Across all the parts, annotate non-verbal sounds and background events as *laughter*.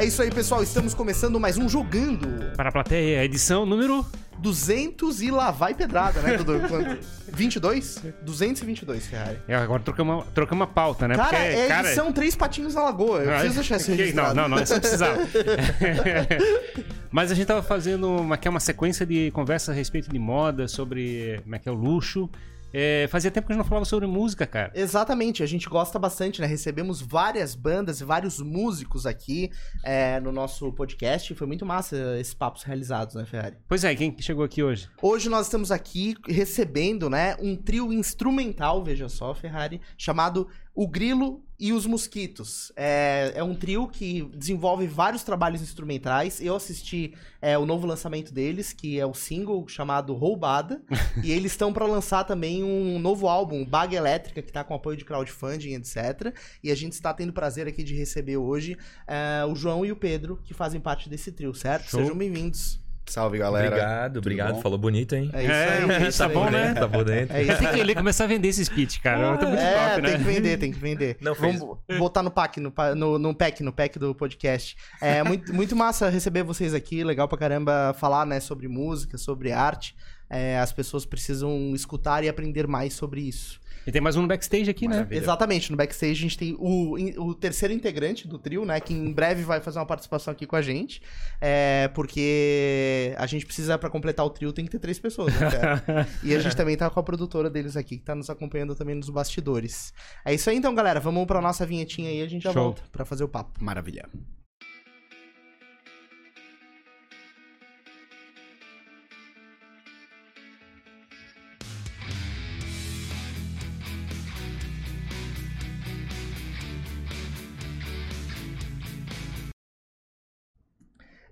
É isso aí, pessoal. Estamos começando mais um Jogando. Para a plateia, edição número 200 e lá vai pedrada, né, Dudu? *laughs* Quanto? 22? 222, Ferrari. É, agora trocamos, trocamos a pauta, né? Cara, Porque, é cara, edição Três Patinhos na Lagoa. Eu Ah, preciso deixar isso *laughs* registrado. Não, não, não, isso não precisava. *laughs* Mas a gente tava fazendo uma, é uma sequência de conversa a respeito de moda, sobre como é que é o luxo. É, fazia tempo que a gente não falava sobre música, cara. Exatamente, a gente gosta bastante, né? Recebemos várias bandas e vários músicos aqui é, no nosso podcast. Foi muito massa esses papos realizados, né, Ferrari? Pois é, quem que chegou aqui hoje? Hoje nós estamos aqui recebendo, né, um trio instrumental, veja só, Ferrari, chamado O Grilo e os Mosquitos. É, é um trio que desenvolve vários trabalhos instrumentais. Eu assisti é, o novo lançamento deles, que é o single chamado Roubada. *laughs* e eles estão para lançar também um novo álbum, Baga Elétrica, que tá com apoio de crowdfunding, etc. E a gente está tendo o prazer aqui de receber hoje é, o João e o Pedro, que fazem parte desse trio, certo? Show. Sejam bem-vindos. Salve, galera. Obrigado, obrigado. bom? Falou bonito, hein? É isso aí. é isso tá aí. bom, né? dentro, Tá por dentro. É isso Tem que ele começar a vender esse speech, cara. Tá muito é, top, né? tem que vender, tem que vender. Não fez. Vamos botar no pack, no, no, no pack, no pack do podcast. É muito, muito massa receber vocês aqui, legal pra caramba falar, né, sobre música, sobre arte. É, as pessoas precisam escutar e aprender mais sobre isso. E tem mais um no backstage aqui, né? Maravilha. Exatamente, no backstage a gente tem o, o terceiro integrante do trio, né, que em breve vai fazer uma participação aqui com a gente. É, porque a gente precisa, pra completar o trio, tem que ter três pessoas, né, cara? *laughs* E a gente também tá com a produtora deles aqui, que tá nos acompanhando também nos bastidores. É isso aí então, galera. Vamos pra nossa vinhetinha aí e a gente já Show. volta pra fazer o papo. Maravilha.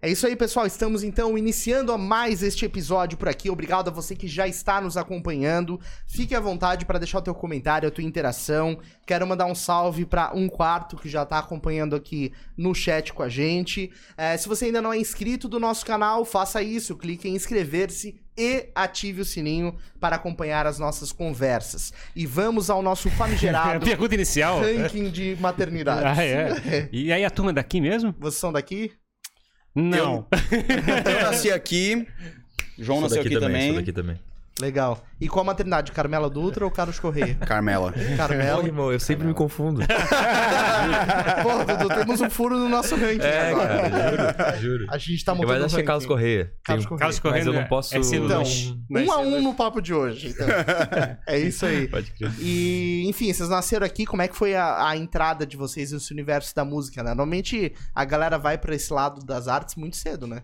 É isso aí, pessoal. Estamos então iniciando a mais este episódio por aqui. Obrigado a você que já está nos acompanhando. Fique à vontade para deixar o teu comentário, a tua interação. Quero mandar um salve para um quarto que já está acompanhando aqui no chat com a gente. É, se você ainda não é inscrito do nosso canal, faça isso. Clique em inscrever-se e ative o sininho para acompanhar as nossas conversas. E vamos ao nosso *laughs* famigerado Pergunta inicial. ranking de maternidade. Ah, é. *laughs* E aí a turma é daqui mesmo? Vocês são daqui? Não. *laughs* Eu nasci aqui. João Sou nasceu aqui também. Sou daqui também. Legal. E qual maternidade? Carmela Dutra ou Carlos Correia? *laughs* Carmela. Carmela. Ô, irmão, eu sempre me confundo. *laughs* Pô, Dudu, temos um furo no nosso ranking É, agora. cara, juro, juro. A gente tá Eu montando vai um achar ranking. Carlos Correia. Carlos Correia. Carlos Correia Mas eu não é- posso... é Então, é um a um no papo de hoje. Então. *laughs* é isso aí. Pode crer. E, enfim, vocês nasceram aqui, como é que foi a, a entrada de vocês nesse universo da música, né? Normalmente a galera vai pra esse lado das artes muito cedo, né?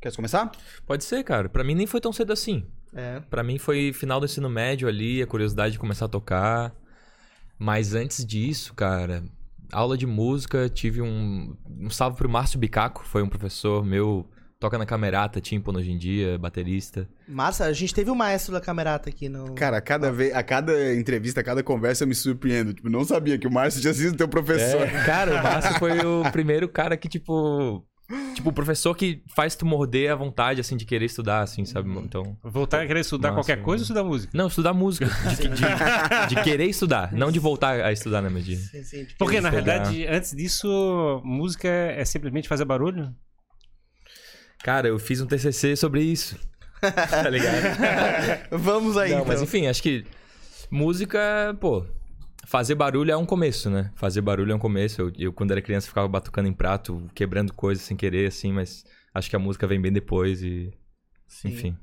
Quer começar? Pode ser, cara. Pra mim nem foi tão cedo assim. É. Pra mim foi final do ensino médio ali, a curiosidade de começar a tocar. Mas antes disso, cara, aula de música, tive um. Um salve pro Márcio Bicaco, foi um professor meu, toca na camerata, tímpano hoje em dia, baterista. Massa, a gente teve o maestro da camerata aqui no. Cara, a cada, vez, a cada entrevista, a cada conversa eu me surpreendo. Tipo, não sabia que o Márcio tinha sido teu professor. É, cara, o Márcio foi o primeiro cara que, tipo. Tipo, o professor que faz tu morder a vontade, assim, de querer estudar, assim, sabe? Então. Voltar a querer estudar Nossa, qualquer coisa ou estudar música? Não, estudar música. *laughs* De, de- de querer estudar, não de voltar a estudar, né? Sim, sim, de Porque, na realidade, antes disso, música é simplesmente fazer barulho? Cara, eu fiz um TCC sobre isso. *laughs* tá ligado? Vamos aí, Não, então. mas enfim, acho que música, pô, fazer barulho é um começo, né? Fazer barulho é um começo. Eu, eu, quando era criança, ficava batucando em prato, quebrando coisas sem querer, assim, mas acho que a música vem bem depois e. Sim. Enfim.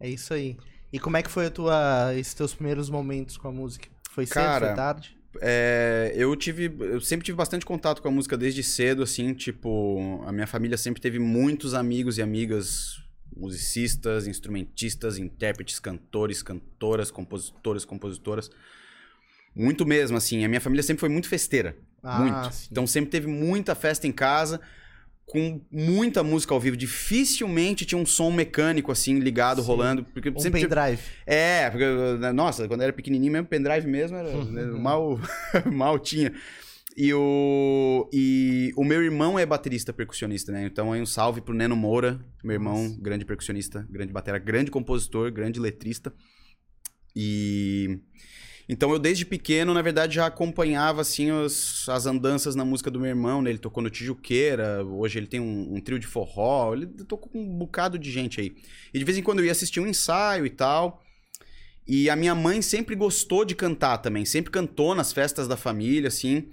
É isso aí. E como é que foi a tua, esses teus primeiros momentos com a música? Foi cedo, Cara, foi tarde? É, eu tive. Eu sempre tive bastante contato com a música desde cedo, assim, tipo, a minha família sempre teve muitos amigos e amigas musicistas, instrumentistas, intérpretes, cantores, cantoras, compositores, compositoras. Muito mesmo, assim. A minha família sempre foi muito festeira. Ah, muito. sim. Então sempre teve muita festa em casa, com muita música ao vivo. Dificilmente tinha um som mecânico, assim, ligado, Sim. rolando. Porque Um sempre pendrive. é, porque, nossa, quando eu era pequenininho mesmo, pendrive mesmo, era, *laughs* né, mal, *laughs* mal tinha. E o, e o meu irmão é baterista percussionista, né? Então aí um salve pro Neno Moura, meu irmão, grande percussionista, grande batera, grande compositor, grande letrista. E, Então eu desde pequeno, na verdade, já acompanhava assim os- as andanças na música do meu irmão, né? Ele tocou no Tijuqueira, hoje ele tem um, um trio de forró, ele tocou com um bocado de gente aí. E de vez em quando eu ia assistir um ensaio e tal. E a minha mãe sempre gostou de cantar também, sempre cantou nas festas da família, assim.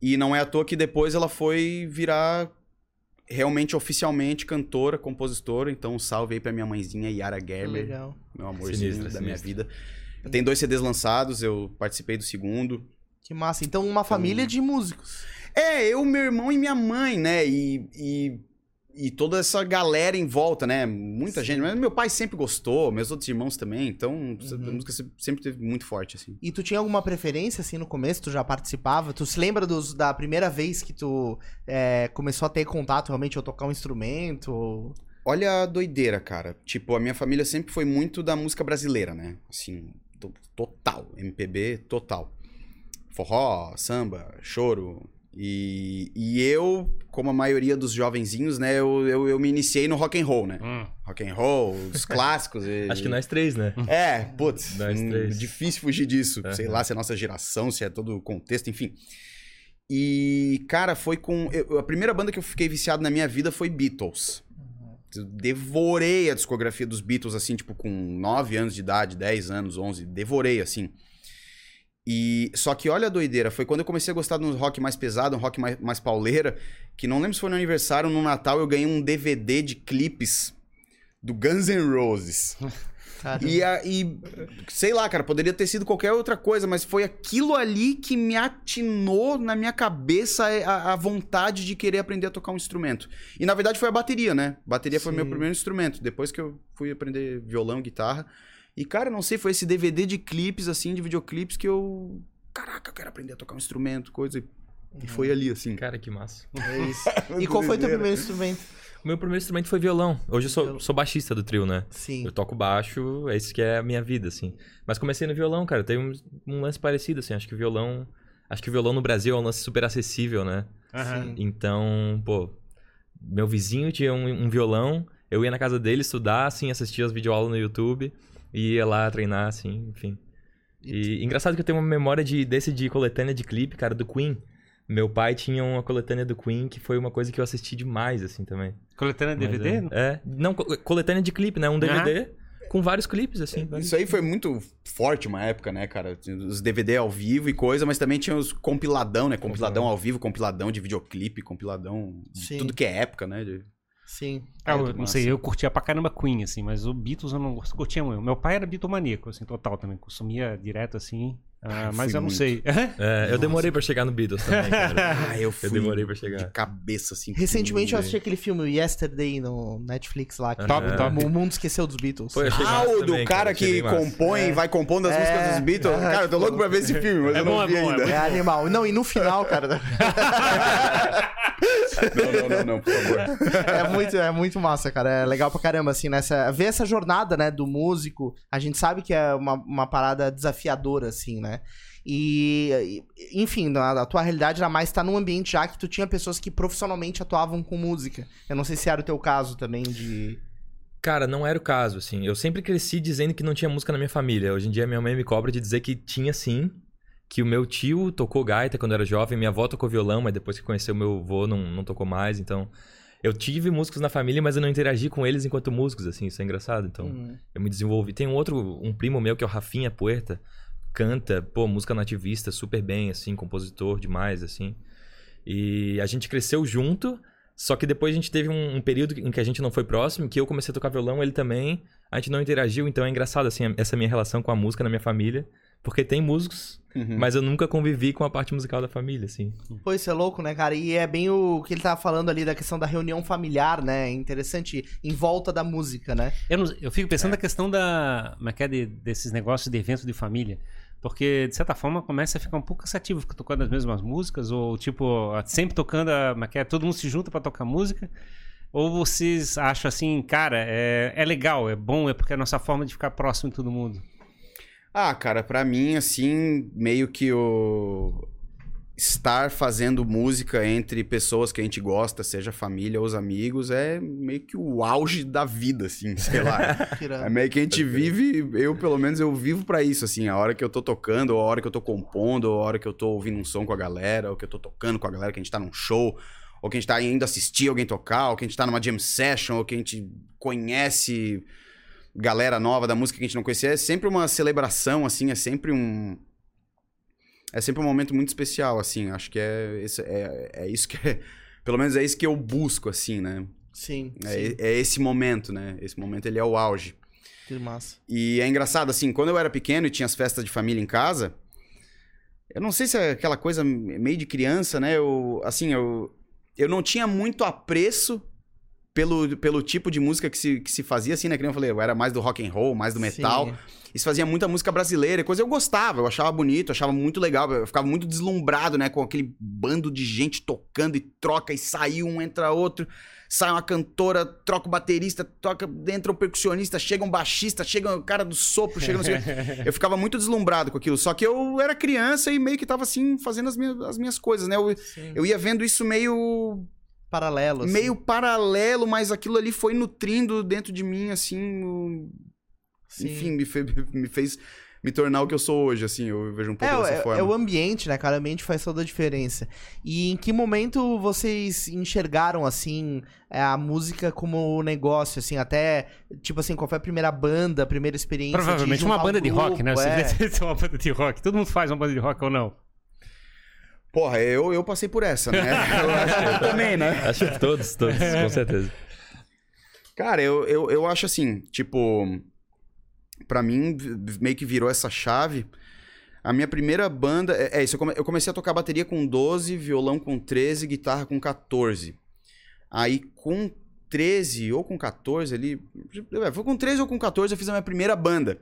E não é à toa que depois ela foi virar realmente oficialmente cantora, compositora. Então, um salve aí pra minha mãezinha Yara Gerber Legal. meu amorzinho Sinistro, da minha sinistro. Vida. Tem dois CDs lançados, eu participei do segundo. Que massa. Então, uma família de músicos. É, eu, meu irmão e minha mãe, né? E, e, e toda essa galera em volta, né? Muita gente. Mas meu pai sempre gostou, meus outros irmãos também. Então, a música se- sempre teve muito forte, assim. E tu tinha alguma preferência, assim, no começo? Tu já participava? Tu se lembra dos- da primeira vez que tu é, começou a ter contato realmente ou tocar um instrumento? Olha a doideira, cara. Tipo, a minha família sempre foi muito da música brasileira, né? Assim, total. MPB total. Forró, samba, choro. E, e eu, como a maioria dos jovenzinhos, né? Eu, eu, eu me iniciei no rock and roll, né? Hum. Rock and roll, os clássicos. e- Acho que nós três, né? *laughs* É, putz, Nós hum, três. difícil fugir disso. Sei lá se é nossa geração, se é todo o contexto, enfim. E, cara, foi com. eu- a primeira banda que eu fiquei viciado na minha vida foi Beatles. Devorei a discografia dos Beatles, assim, tipo, com 9 anos de idade, 10 anos, 11. Devorei, assim. E só que olha a doideira, foi quando eu comecei a gostar de um rock mais pesado, um rock mais, mais pauleira, que não lembro se foi no aniversário ou no Natal, eu ganhei um DVD de clipes do Guns N' Roses. *laughs* E, a- e, sei lá, cara, poderia ter sido qualquer outra coisa, mas foi aquilo ali que me atinou na minha cabeça a, a vontade de querer aprender a tocar um instrumento. E na verdade foi a bateria, né? Bateria foi Sim. meu primeiro instrumento. Depois que eu fui aprender violão, guitarra. E, cara, não sei, foi esse DVD de clipes, assim, de videoclipes que eu. Caraca, eu quero aprender a tocar um instrumento, coisa. E, e foi ali, assim. Cara, que massa. é isso. *laughs* E qual foi teu Doideira. primeiro instrumento? O meu primeiro instrumento foi violão. Hoje eu sou, sou baixista do trio, né? Sim. Eu toco baixo, é isso que é a minha vida, assim. Mas comecei no violão, cara. Tem um, um lance parecido, assim. Acho que o violão. Acho que o violão no Brasil é um lance super acessível, né? Aham. Sim. Então, pô, meu vizinho tinha um, um violão, eu ia na casa dele estudar, assim, assistia as videoaulas no YouTube, e ia lá treinar, assim, enfim. E engraçado que eu tenho uma memória de, desse de coletânea de clipe, cara, do Queen. Meu pai tinha uma coletânea do Queen que foi uma coisa que eu assisti demais, assim, também. Coletânea DVD? É, é. não, co- coletânea de clipe, né? Um DVD com vários clipes, assim. vários- Isso aí foi muito forte uma época, né, cara? Tinha Os DVD ao vivo e coisa, mas também tinha os compiladão, né? Compiladão ao vivo, compiladão de videoclipe, compiladão de Sim. tudo que é época, né? De- Sim. Ah, eu Muito não massa. sei, eu curtia pra caramba Queen, assim, mas o Beatles eu não curtia muito. Meu pai era bitomaníaco, assim, total também. Consumia direto, assim. Ah, mas eu não muito. sei. É, eu *laughs* demorei pra chegar no Beatles também, *laughs* cara. Ah, eu fui eu demorei pra de chegar. cabeça, assim. Recentemente eu assisti aquele filme Yesterday no Netflix lá. Que Top, o top. mundo esqueceu dos Beatles. Pô, Ah, o do cara que compõe, É. vai compondo as É, músicas dos Beatles. é, cara, eu tô louco pra ver esse filme, mas É eu bom, não é vi bom, é ainda. É animal. Não, e no final, cara, *laughs* Não, não, não, não, por favor. *laughs* é muito, é muito massa, cara. É legal pra caramba, assim, nessa. Ver essa jornada, né, do músico. A gente sabe que é uma, uma parada desafiadora, assim, né? E, enfim, a tua realidade era mais estar num ambiente já que tu tinha pessoas que profissionalmente atuavam com música. Eu não sei se era o teu caso também de. Cara, não era o caso, assim. Eu sempre cresci dizendo que não tinha música na minha família. Hoje em dia minha mãe me cobra de dizer que tinha sim. Que o meu tio tocou gaita quando era jovem, minha avó tocou violão, mas depois que conheceu meu avô não, não tocou mais. Então, eu tive músicos na família, mas eu não interagi com eles enquanto músicos, assim. Isso é engraçado. Então, Hum, eu me desenvolvi. Tem um outro, um primo meu que é o Rafinha Puerta, canta, pô, música nativista super bem, assim, compositor demais, assim. E a gente cresceu junto, só que depois a gente teve um, um período em que a gente não foi próximo, que eu comecei a tocar violão, ele também, a gente não interagiu, então é engraçado, assim, essa minha relação com a música na minha família, porque tem músicos, Uhum. mas eu nunca convivi com a parte musical da família, assim. Pô, isso é louco, né, cara? E é bem o que ele tava falando ali da questão da reunião familiar, né? É interessante, em volta da música, né? Eu, não- eu fico pensando na questão da. Como é que é de- desses negócios de eventos de família. Porque, de certa forma, começa a ficar um pouco cansativo ficar tocando as mesmas músicas, ou tipo, sempre tocando a. Como é que é? Todo mundo se junta pra tocar música. Ou vocês acham assim, cara, é, é legal, é bom, é porque é a nossa forma de ficar próximo de todo mundo. Ah, cara, pra mim, assim, meio que o. estar fazendo música entre pessoas que a gente gosta, seja família ou os amigos, é meio que o auge da vida, assim, sei lá. *laughs* É meio que a gente vive, eu pelo menos eu vivo pra isso, assim, a hora que eu tô tocando, ou a hora que eu tô compondo, ou a hora que eu tô ouvindo um som com a galera, ou que eu tô tocando com a galera, que a gente tá num show, ou que a gente tá indo assistir alguém tocar, ou que a gente tá numa jam session, ou que a gente conhece galera nova da música que a gente não conhecia, é sempre uma celebração, assim, é sempre um... É sempre um momento muito especial, assim, acho que é, esse- é, é isso que é... *laughs* Pelo menos é isso que eu busco, assim, né? Sim, sim. É, é esse momento, né? Esse momento ele é o auge. Que massa. E é engraçado, assim, quando eu era pequeno e tinha as festas de família em casa, eu não sei se é aquela coisa meio de criança, né? Eu, assim, eu, eu não tinha muito apreço pelo, pelo tipo de música que se, que se fazia, assim, né? Que nem eu falei, eu era mais do rock and roll, mais do metal. Sim. Se fazia muita música brasileira, coisa eu gostava, eu achava bonito, eu achava muito legal, eu ficava muito deslumbrado, né, com aquele bando de gente tocando e troca e sai um, entra outro, sai uma cantora, troca o baterista, toca, entra um percussionista, chega um baixista, chega o cara do sopro, chega não sei o quê. *laughs* Eu ficava muito deslumbrado com aquilo, só que eu era criança e meio que tava assim, fazendo as minhas, as minhas coisas, né, eu, Sim. eu ia vendo isso meio Paralelo, assim. meio paralelo, mas aquilo ali foi nutrindo dentro de mim, assim, o- Sim. enfim, me, fe- me fez me tornar o que eu sou hoje, assim, eu vejo um pouco É, dessa é, forma. é o ambiente, né, cara? O ambiente faz toda a diferença. E em que momento vocês enxergaram, assim, é, a música como negócio, assim, até, tipo assim, qual foi a primeira banda, a primeira experiência? Provavelmente uma um banda de rock, né? grupo, Você é. *laughs* deve ter uma banda de rock. Todo mundo faz uma banda de rock ou não? Porra, eu, eu passei por essa, né? *laughs* eu acho que eu também, né? Acho que todos, todos, com certeza. Cara, eu, eu, eu acho assim, tipo, pra mim, meio que virou essa chave. A minha primeira banda, é, é isso, eu come- eu comecei a tocar bateria com 12, violão com 13, guitarra com 14. Aí com 13 ou com 14 ali, é, foi com 13 ou com 14 eu fiz a minha primeira banda.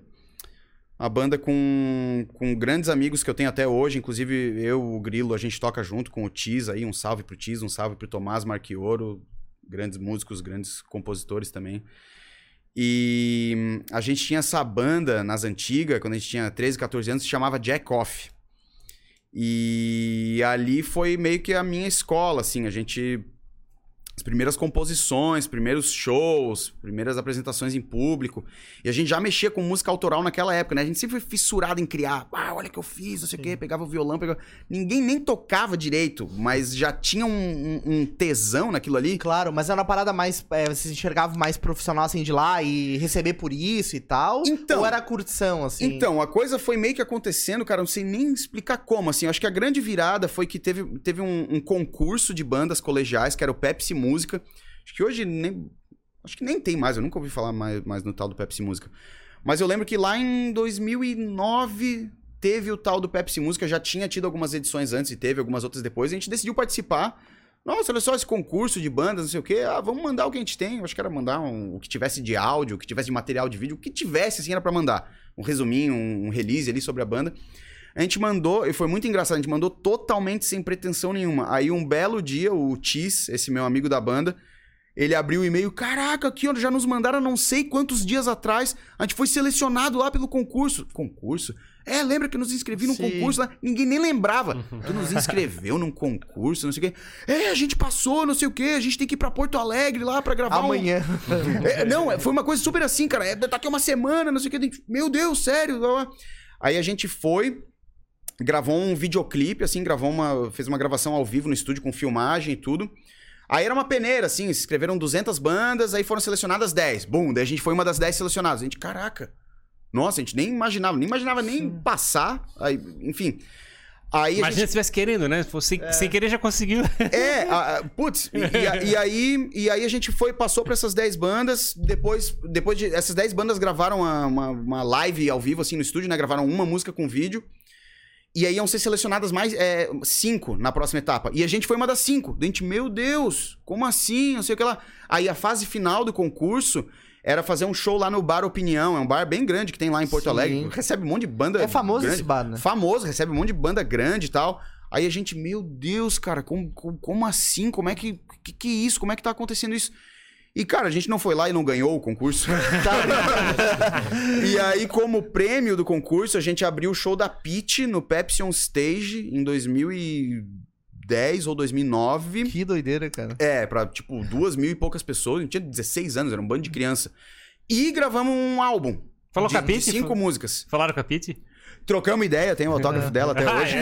Uma banda com, com grandes amigos que eu tenho até hoje, inclusive eu, o Grilo, a gente toca junto com o Tiz aí, um salve pro Tiz, um salve pro Tomás Marchioro, grandes músicos, grandes compositores também. E hum, a gente tinha essa banda nas antigas, quando a gente tinha 13, 14 anos, se chamava Jack Off. E ali foi meio que a minha escola, assim, a gente as primeiras composições, primeiros shows, primeiras apresentações em público. E a gente já mexia com música autoral naquela época, né? A gente sempre foi fissurado em criar. Ah, olha o que eu fiz, não sei o quê. Pegava o violão, pegava... Ninguém nem tocava direito, mas já tinha um, um- um tesão naquilo ali. Claro, mas era uma parada mais. É, vocês enxergavam mais profissional assim de lá e receber por isso e tal? Então- Ou era curtição, assim? Então, a coisa foi meio que acontecendo, cara, não sei nem explicar como, assim, eu acho que a grande virada foi que teve, teve um, um concurso de bandas colegiais, que era o Pepsi Música, acho que hoje nem, acho que nem tem mais, eu nunca ouvi falar mais, mais no tal do Pepsi Música, mas eu lembro que lá em 2009 teve o tal do Pepsi Música, já tinha tido algumas edições antes e teve algumas outras depois, a gente decidiu participar, nossa, olha só esse concurso de bandas, não sei o quê. Ah, vamos mandar o que a gente tem. Eu acho que era mandar um- o que tivesse de áudio, o que tivesse de material de vídeo, o que tivesse, assim, era pra mandar. Um resuminho, um, um release ali sobre a banda. A gente mandou, e foi muito engraçado, a gente mandou totalmente sem pretensão nenhuma. Aí um belo dia, o Tis, esse meu amigo da banda, ele abriu o e-mail, caraca, aqui ó, já nos mandaram não sei quantos dias atrás, a gente foi selecionado lá pelo concurso. Concurso? É, lembra que nos inscrevi num Sim. concurso lá? Ninguém nem lembrava. *laughs* Tu nos inscreveu num concurso, não sei o quê. É, a gente passou, não sei o quê, a gente tem que ir pra Porto Alegre lá pra gravar um... Amanhã. *laughs* É, não, é, foi uma coisa super assim, cara. É, tá aqui uma semana, não sei o que. Meu Deus, sério. Aí a gente foi, gravou um videoclipe, assim, gravou uma. fez uma gravação ao vivo no estúdio com filmagem e tudo. Aí era uma peneira, assim, se inscreveram 200 bandas, aí foram selecionadas 10. Bum, daí a gente foi uma das 10 selecionadas. A gente, caraca. Nossa, a gente nem imaginava, nem imaginava nem passar. Aí, enfim. Aí a Imagina gente se estivesse querendo, né? Se fosse sem querer já conseguiu. é, a- a- putz, e, e a- e aí, e aí a gente foi, passou pra essas 10 bandas, depois, depois de, essas 10 bandas gravaram uma, uma, uma live ao vivo, assim, no estúdio, né, gravaram uma música com vídeo, e aí iam ser selecionadas mais, é, cinco na próxima etapa, e a gente foi uma das cinco, a gente, meu Deus, como assim, não sei o que lá, aí a fase final do concurso era fazer um show lá no Bar Opinião, é um bar bem grande que tem lá em Porto Sim. Alegre, recebe um monte de banda É famoso grande esse bar, né? famoso, recebe um monte de banda grande e tal. Aí a gente, meu Deus, cara, como, como, como assim? Como é que, que. que é isso? Como é que tá acontecendo isso? E, cara, a gente não foi lá e não ganhou o concurso. *laughs* e aí, como prêmio do concurso, a gente abriu o show da Peach no Pepsi On Stage em 2010 ou 2009. Que doideira, cara. É, pra, tipo, duas mil e poucas pessoas. A gente tinha 16 anos, era um bando de criança. E gravamos um álbum. Falou de, com a de cinco músicas. Falaram com a Pete? Trocamos ideia, tem o autógrafo dela até *laughs* Ah, hoje.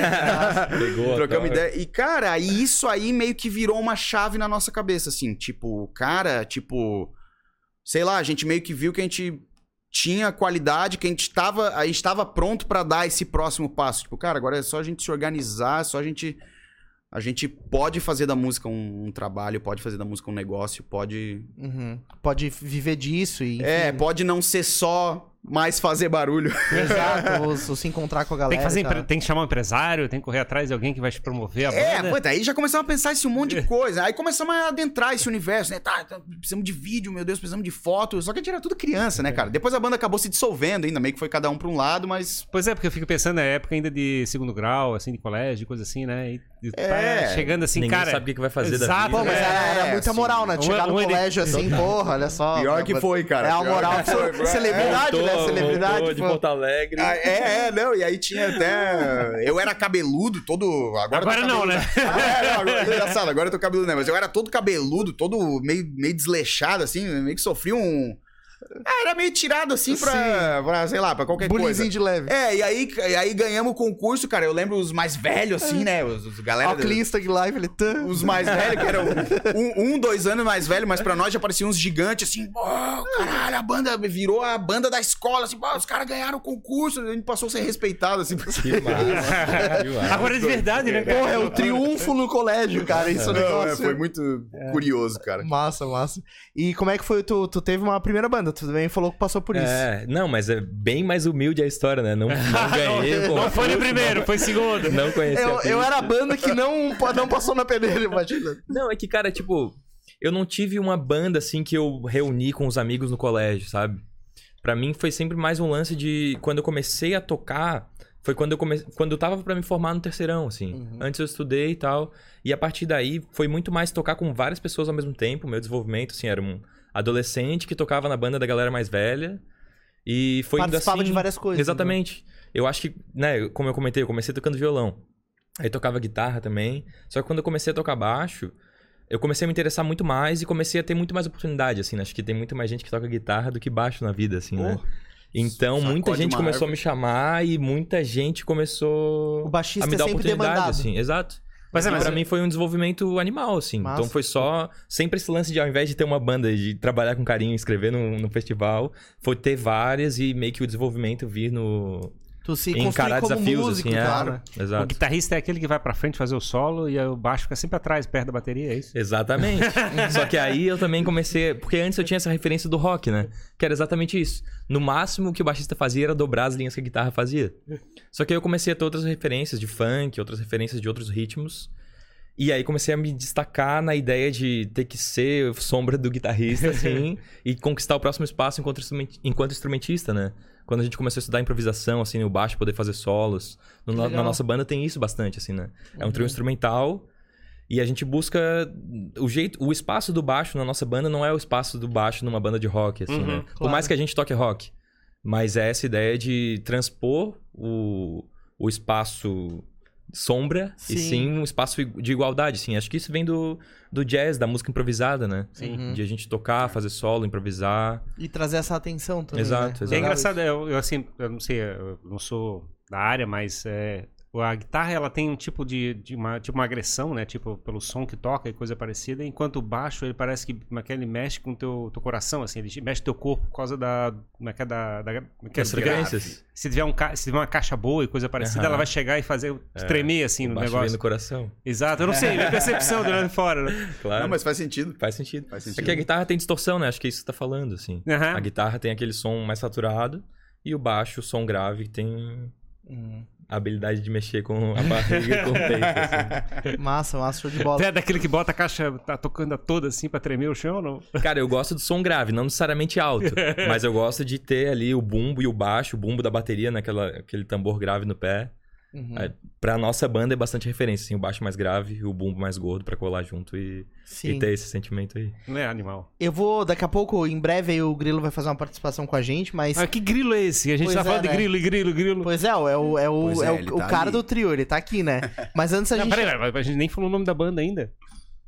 Pegou, Trocamos cara. ideia. E, cara, e isso aí meio que virou uma chave na nossa cabeça, assim. Tipo, cara, tipo. Sei lá, a gente meio que viu que a gente tinha qualidade, que a gente tava, a gente tava pronto pra dar esse próximo passo. Tipo, cara, agora é só a gente se organizar, é só a gente. A gente pode fazer da música um, um trabalho, pode fazer da música um negócio, pode. Uhum. Pode viver disso e. É, pode não ser só mais fazer barulho. *laughs* Exato, ou, ou se encontrar com a galera. Tem que, fazer, empre- tem que chamar um empresário, tem que correr atrás de alguém que vai te promover a É, banda. pô, aí já começamos a pensar esse um monte de coisa. Aí começamos a adentrar esse universo, né? Tá, tá, precisamos de vídeo, meu Deus, precisamos de foto. Só que a gente era tudo criança, né, cara? Depois a banda acabou se dissolvendo ainda, meio que foi cada um pra um lado, mas. Pois é, porque eu fico pensando na época ainda de segundo grau, assim, de colégio, coisa assim, né? E, e É. tá chegando assim, Ninguém cara. sabe o que vai fazer da exato, vida. Pô, mas É, era, era muita moral, né? um- Chegar no um- colégio assim, porra, olha só. Pior que foi, cara. É a moral. que foi, bro. *laughs* Celebridade, né? Voltou, Celebridade. voltou de pô. Porto Alegre. Ah, é, é, não, e aí tinha até. Eu era cabeludo, todo. Agora, tô Agora não, né? *laughs* Ah, é, não, agora, engraçado, agora eu tô cabeludo, né? Mas eu era todo cabeludo, todo meio, meio desleixado, assim, meio que sofria um. Ah, era meio tirado assim pra, pra, sei lá, pra qualquer coisa. Bullyingzinho de leve. É, e aí, e aí ganhamos o concurso, cara. Eu lembro os mais velhos, assim, né? Os, os galera. Clean Instagram Live, ele. tá- Os mais velhos, que eram um, um, dois anos mais velho, mas pra nós já pareciam uns gigantes, assim, pô, caralho, a banda virou a banda da escola, assim, pô, os caras ganharam o concurso, a gente passou a ser respeitado, assim. Que massa. Que *laughs* massa. Agora é de verdade, né? Porra, é o triunfo no colégio, cara. Isso é Não, negócio. é, foi muito curioso, cara. Massa, massa. E como é que foi? Tu, tu teve uma primeira banda, tu também falou que passou por isso. É, não, mas é bem mais humilde a história, né? Não, *laughs* não ganhei. Não foi no primeiro, foi segundo. Não conheci Eu, eu era a banda que não, não passou na peneira, imagina. Não, é que, cara, tipo, eu não tive uma banda assim que eu reuni com os amigos no colégio, sabe? Pra mim foi sempre mais um lance de quando eu comecei a tocar, foi quando eu comecei, quando eu tava pra me formar no terceirão, assim. Uhum. Antes eu estudei e tal, e a partir daí foi muito mais tocar com várias pessoas ao mesmo tempo, meu desenvolvimento assim era um adolescente que tocava na banda da galera mais velha e foi indo Participava assim, de várias coisas. Exatamente. Eu acho que, né, como eu comentei, eu comecei tocando violão. Aí tocava guitarra também. Só que quando eu comecei a tocar baixo, eu comecei a me interessar muito mais e comecei a ter muito mais oportunidade, assim. né? Acho que tem muito mais gente que toca guitarra do que baixo na vida, assim, né? Pô, Então, sacode muita gente começou a árvore. me chamar e muita gente começou O baixista a me é dar sempre oportunidade, demandado. assim. Exato. Mas é, E mas pra mim foi um desenvolvimento animal, assim. Massa. Então foi só. Sempre esse lance de, ao invés de ter uma banda de trabalhar com carinho, escrever no, no festival, foi ter várias e meio que o desenvolvimento vir no. Tu se encarar como desafios, músico, assim, é. claro. né? o Exato. guitarrista é aquele que vai pra frente fazer o solo e aí o baixo fica sempre atrás, perto da bateria, é isso? Exatamente. *laughs* Só que aí eu também comecei. Porque antes eu tinha essa referência do rock, né? Que era exatamente isso. No máximo o que o baixista fazia era dobrar as linhas que a guitarra fazia. Só que aí eu comecei a ter outras referências de funk, outras referências de outros ritmos. E aí comecei a me destacar na ideia de ter que ser sombra do guitarrista, *laughs* assim, e conquistar o próximo espaço enquanto instrumentista, né? Quando a gente começou a estudar improvisação, assim, no baixo, poder fazer solos. No- na, nossa banda tem isso bastante, assim, né? É um trio instrumental e a gente busca o jeito, o espaço do baixo na nossa banda não é o espaço do baixo numa banda de rock, assim, Uhum, né? Por claro. mais que a gente toque rock, mas é essa ideia de transpor o, o espaço sombra e Sim. sim um espaço de igualdade, assim. Acho que isso vem do, do jazz, da música improvisada, né? Sim. De a gente tocar, fazer solo, improvisar. E trazer essa atenção também. Exato, né? exato. É engraçado, eu, eu, assim, eu não sei, eu não sou da área, mas é, a guitarra ela tem um tipo de, de uma, tipo uma agressão, né? Tipo, pelo som que toca e coisa parecida, enquanto o baixo ele parece que é que ele mexe com o teu, teu coração, assim, ele mexe teu corpo por causa da. Como é que é da. da como é que é? As frequências. Se tiver, um, ca- se tiver uma caixa boa e coisa parecida, Aham. ela vai chegar e fazer tremer assim O no baixo negócio. no coração. Exato, eu não sei, minha percepção do lado de fora, né? *laughs* Claro. Não, mas faz sentido. Faz sentido. Faz É sentido. que a guitarra tem distorção, né? Acho que é isso que você tá falando, assim. Aham. A guitarra tem aquele som mais saturado e o baixo, o som grave, tem Hum. a habilidade de mexer com a barriga e com o peito, assim. *laughs* Massa, massa, show de bola. É daquele que bota a caixa, tá tocando a toda assim pra tremer o chão ou não? Cara, eu gosto do som grave, não necessariamente alto. *laughs* mas eu gosto de ter ali o bumbo e o baixo, o bumbo da bateria naquela aquele tambor grave no pé. Uhum. É, Pra nossa banda é bastante referência, assim, o baixo mais grave e o bumbo mais gordo pra colar junto e, e ter esse sentimento aí. Não é animal. Eu vou, daqui a pouco, em breve, aí o Grilo vai fazer uma participação com a gente, mas. Ah, que grilo é esse? A gente Pois tá é, falando né? de grilo, e grilo, grilo. Pois é, é o, é o, Pois é é, o, ele o tá cara ali. do trio, ele tá aqui, né? *laughs* Mas antes a Não, gente. peraí, a gente nem falou o nome da banda ainda.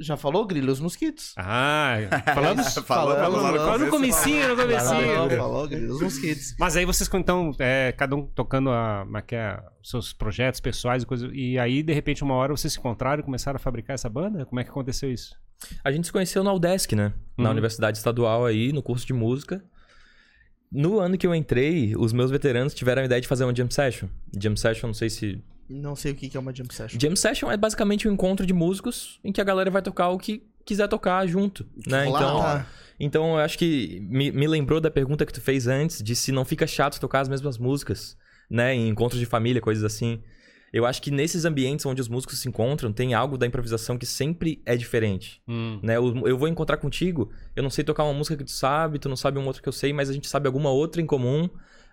Já falou Grilo os Mosquitos? Ah, *laughs* *laughs* falamos? Falou, Falou, falou, Falou no comecinho, no Falou, comecinho. falou, Grilo os Mosquitos. Mas aí vocês, então, é, cada um tocando a, como é é, os seus projetos pessoais e coisas. E aí, de repente, uma hora vocês se encontraram e começaram a fabricar essa banda? Como é que aconteceu isso? A gente se conheceu na UDESC, né? Na Uhum. Universidade Estadual aí, no curso de música. No ano que eu entrei, os meus veteranos tiveram a ideia de fazer uma jam session. Jam session, não sei se Não sei o que é uma jump session. Jam Session é basicamente um encontro de músicos em que a galera vai tocar o que quiser tocar junto, né? Lá, Então, tá. então eu acho que me, me lembrou da pergunta que tu fez antes, de se não fica chato tocar as mesmas músicas, né? Em encontros de família, coisas assim. Eu acho que nesses ambientes onde os músicos se encontram, tem algo da improvisação que sempre é diferente, né? Eu, eu vou encontrar contigo, eu não sei tocar uma música que tu sabe, tu não sabe uma outra que eu sei, mas a gente sabe alguma outra em comum,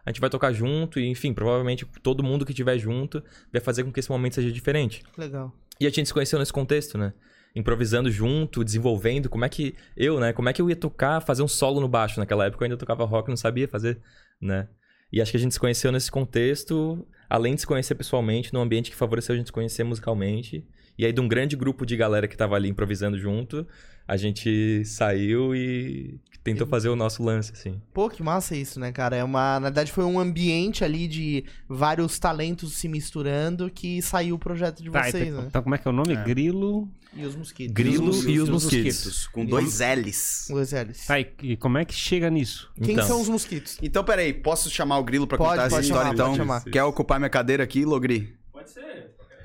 a gente vai tocar junto e, enfim, provavelmente todo mundo que estiver junto vai fazer com que esse momento seja diferente. Legal. E a gente se conheceu nesse contexto, né? Improvisando junto, desenvolvendo, como é que eu, né? Como é que eu ia tocar, fazer um solo no baixo? Naquela época eu ainda tocava rock, não sabia fazer, né? E acho que a gente se conheceu nesse contexto, além de se conhecer pessoalmente, num ambiente que favoreceu a gente se conhecer musicalmente. E aí, de um grande grupo de galera que tava ali improvisando junto, a gente saiu e tentou fazer o nosso lance, assim. Pô, que massa isso, né, cara? É uma, na verdade, foi um ambiente ali de vários talentos se misturando que saiu o projeto de Tá, vocês, então, né? então como é que é o nome? Grilo. E os mosquitos. Grilo Os- e os os mosquitos. Com dois L's. Os L's. Tá, e, e como é que chega nisso? Quem Então. são os mosquitos? Então, peraí, posso chamar o Grilo pra Pode, contar essa pode história, chamar, então? pode chamar. Quer ocupar minha cadeira aqui, Logri?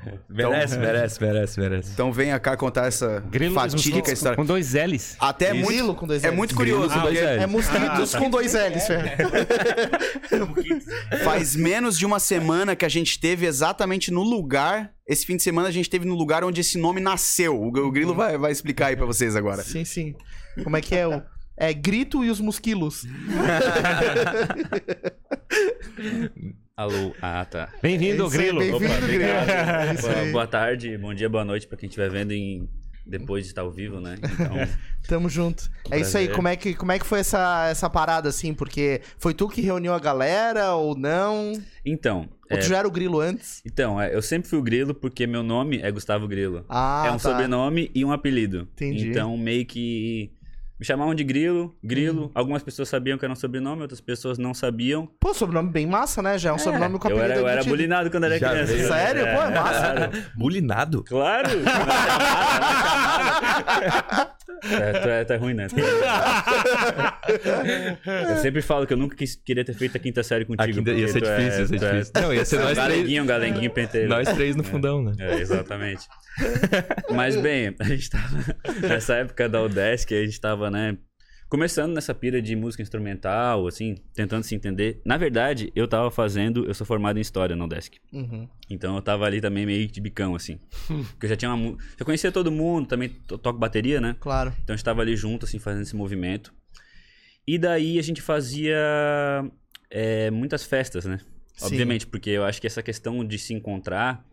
*laughs* Merece, Então- merece, merece, merece. Então venha cá contar essa Grilo fatídica mosquitos história. Com dois L's. Até é Grilo muito, com dois é L's. muito Grilo curioso, com L's. É mosquitos com dois L's, Fer. *laughs* faz menos de uma semana que a gente teve exatamente no lugar. Esse fim de semana a gente teve no lugar onde esse nome nasceu. O, o Grilo vai, vai explicar aí pra vocês agora. Sim, sim. Como é que é o... É Grito e os Mosquilos. *laughs* Alô, ah, tá. Bem-vindo, É Grilo. bem-vindo, Opa, Grilo. É Boa, boa tarde, bom dia, boa noite pra quem estiver vendo em... depois de estar ao vivo, né? Então, *laughs* Tamo junto. É isso aí. Como é que, como é que foi essa, essa parada, assim? Porque foi tu que reuniu a galera ou não? então, Ou é, tu já era o Grilo antes? então é, eu sempre fui o Grilo porque meu nome é Gustavo Grilo. Ah, é um tá. sobrenome e um apelido. Entendi. Então, meio que me chamavam de Grilo, Grilo. Uhum. Algumas pessoas sabiam que era um sobrenome, outras pessoas não sabiam. Pô, sobrenome bem massa, né? Já é um sobrenome com eu apelido era, eu era bulinado quando era Já criança. veio. Sério? Pô, é massa. Bulinado? Claro! *laughs* é, tu, é, tu é ruim, né? eu sempre falo que eu nunca quis- queria ter feito a quinta série A contigo. quinta, ia ser é- difícil, ia ser é- difícil. Não, ia ser é nós três, galeguinho, um galeguinho penteiro. nós três no fundão, né? É, exatamente. Mas bem, a gente tava nessa época da Udesc, a gente tava, né, começando nessa pira de música instrumental, assim, tentando se entender. Na verdade, eu tava fazendo, eu sou formado em história na Udesc. Uhum. Então eu tava ali também meio de bicão, assim. *laughs* Porque eu já tinha uma. Já conhecia todo mundo, também to- toco bateria, né? Claro. Então a gente tava ali junto, assim, fazendo esse movimento. E daí a gente fazia é, muitas festas, né? Sim. Obviamente, porque eu acho que essa questão de se encontrar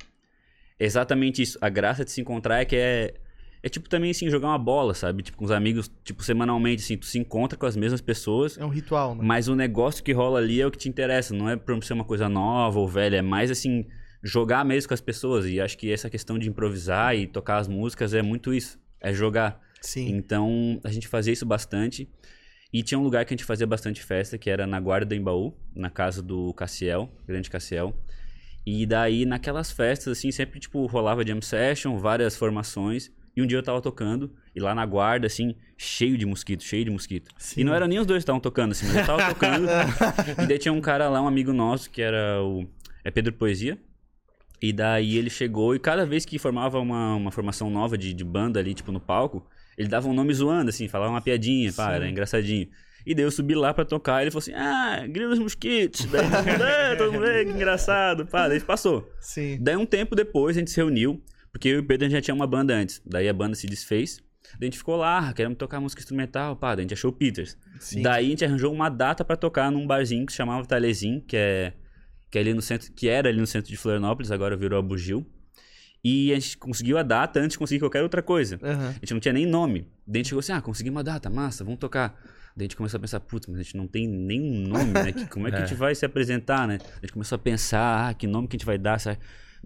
é exatamente isso. A graça de se encontrar é que é. É tipo também assim, jogar uma bola, sabe? Tipo, com os amigos, tipo, semanalmente, assim, tu se encontra com as mesmas pessoas. É um ritual, né? Mas o negócio que rola ali é o que te interessa, não é pra ser uma coisa nova ou velha, é mais assim, jogar mesmo com as pessoas. E acho que essa questão de improvisar e tocar as músicas é muito isso, é jogar. Sim. Então a gente fazia isso bastante. E tinha um lugar que a gente fazia bastante festa, que era na Guarda do Embaú, na casa do Cassiel, grande Cassiel. E daí naquelas festas, assim, sempre tipo rolava jam session, várias formações. E um dia eu tava tocando, e lá na guarda, assim, cheio de mosquito, cheio de mosquito. Sim. E não era nem os dois que estavam tocando, assim, mas eu tava tocando. *laughs* e daí tinha um cara lá, um amigo nosso, que era o. É Pedro Poesia. E daí ele chegou e cada vez que formava uma, uma formação nova de, de banda ali, tipo, no palco, ele dava um nome zoando, assim, falava uma piadinha, pá, era engraçadinho. E daí eu subi lá pra tocar e ele falou assim, ah, grilos mosquitos. Daí todo *laughs* mundo, "É, todo mundo, "É, que engraçado, pá, daí passou. Sim. Daí um tempo depois a gente se reuniu, porque eu e o Pedro a gente já tinha uma banda antes. Daí a banda se desfez. Daí a gente ficou lá, queremos tocar música instrumental, pá, daí a gente achou o Peters. Sim. Daí a gente arranjou uma data pra tocar num barzinho que se chamava Talezin, que é que, é ali no centro, que era ali no centro de Florianópolis, agora virou a Bugil. E a gente conseguiu a data antes de conseguir qualquer outra coisa. Aham. A gente não tinha nem nome. Daí a gente chegou assim, ah, consegui uma data, massa, vamos tocar. Daí a gente começou a pensar, putz, mas a gente não tem nenhum nome, né? Como é que a *laughs* gente vai se apresentar, né? A gente começou a pensar, ah, que nome que a gente vai dar, sabe?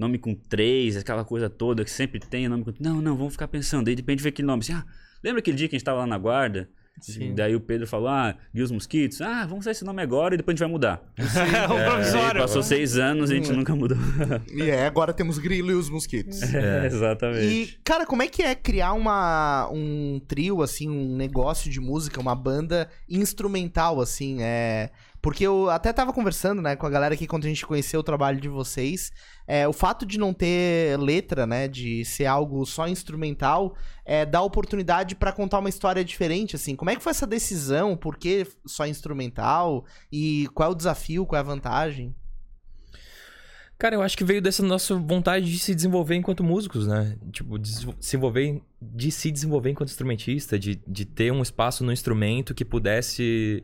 Nome com três, aquela coisa toda que sempre tem, nome com... Não, não, vamos ficar pensando. Daí de repente vê que nome, assim, ah, lembra aquele dia que a gente tava lá na guarda? Sim. Daí o Pedro falou, ah, Gui os Mosquitos? Ah, vamos usar esse nome agora e depois a gente vai mudar. *laughs* o Daí provisório. passou seis anos e a gente nunca mudou. *laughs* E é, agora temos grilo e os mosquitos. *laughs* É, E, exatamente. cara, como é que é criar uma, um trio, assim, um negócio de música, uma banda instrumental, assim, é... Porque eu até tava conversando, né, com a galera aqui quando a gente conheceu o trabalho de vocês. É, o fato de não ter letra, né, de ser algo só instrumental, é, dá oportunidade pra contar uma história diferente, assim. Como é que foi essa decisão? Por que só instrumental? E qual é o desafio? Qual é a vantagem? Cara, eu acho que veio dessa nossa vontade de se desenvolver enquanto músicos, né? Tipo, de se desenvolver, de se desenvolver enquanto instrumentista, de, de ter um espaço no instrumento que pudesse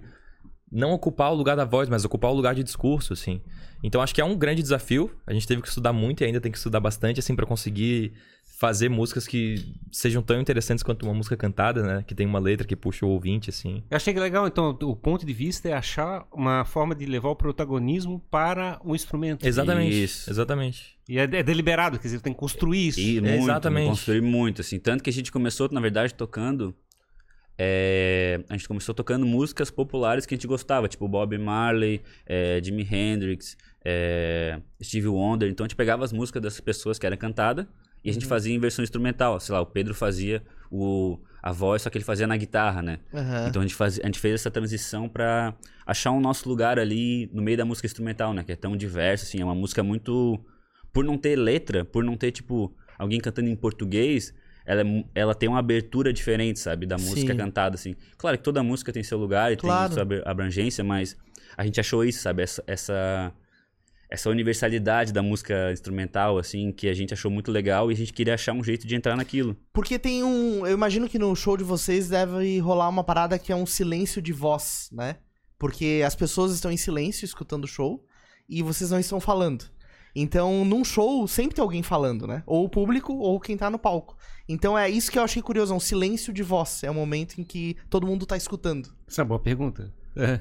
não ocupar o lugar da voz, mas ocupar o lugar de discurso, assim. Então acho que é um grande desafio. A gente teve que estudar muito e ainda tem que estudar bastante, assim, pra conseguir fazer músicas que sejam tão interessantes quanto uma música cantada, né? Que tem uma letra que puxa o ouvinte, assim. Eu achei que legal, então, o ponto de vista é achar uma forma de levar o protagonismo para o instrumento. Exatamente. Isso. Exatamente. E é, é deliberado, quer dizer, tem que construir isso. E muito, Exatamente. construir muito, assim. Tanto que a gente começou, na verdade, tocando. É, a gente começou tocando músicas populares que a gente gostava, tipo Bob Marley, é, Jimi Hendrix, é, Stevie Wonder. Então a gente pegava as músicas dessas pessoas que era cantada e a gente fazia em versão instrumental. Sei lá, o Pedro fazia o, a voz, só que ele fazia na guitarra, né? Aham. Então a gente, faz, a gente fez essa transição pra achar o nosso lugar ali no meio da música instrumental, né? Que é tão diverso, assim, é uma música muito. Por não ter letra, por não ter, tipo, alguém cantando em português, ela, é ela tem uma abertura diferente, sabe? Da música Sim. cantada, assim. Claro que toda música tem seu lugar e Claro. tem sua abr- abrangência, mas a gente achou isso, sabe? Essa. essa essa universalidade da música instrumental, assim, que a gente achou muito legal e a gente queria achar um jeito de entrar naquilo. Porque tem um. Eu imagino que no show de vocês deve rolar uma parada que é um silêncio de voz, né? Porque as pessoas estão em silêncio escutando o show e vocês não estão falando. Então, num show, sempre tem alguém falando, né? Ou o público ou quem tá no palco. Então é isso que eu achei curioso, é um silêncio de voz. É o momento em que todo mundo tá escutando. Essa é uma boa pergunta. É.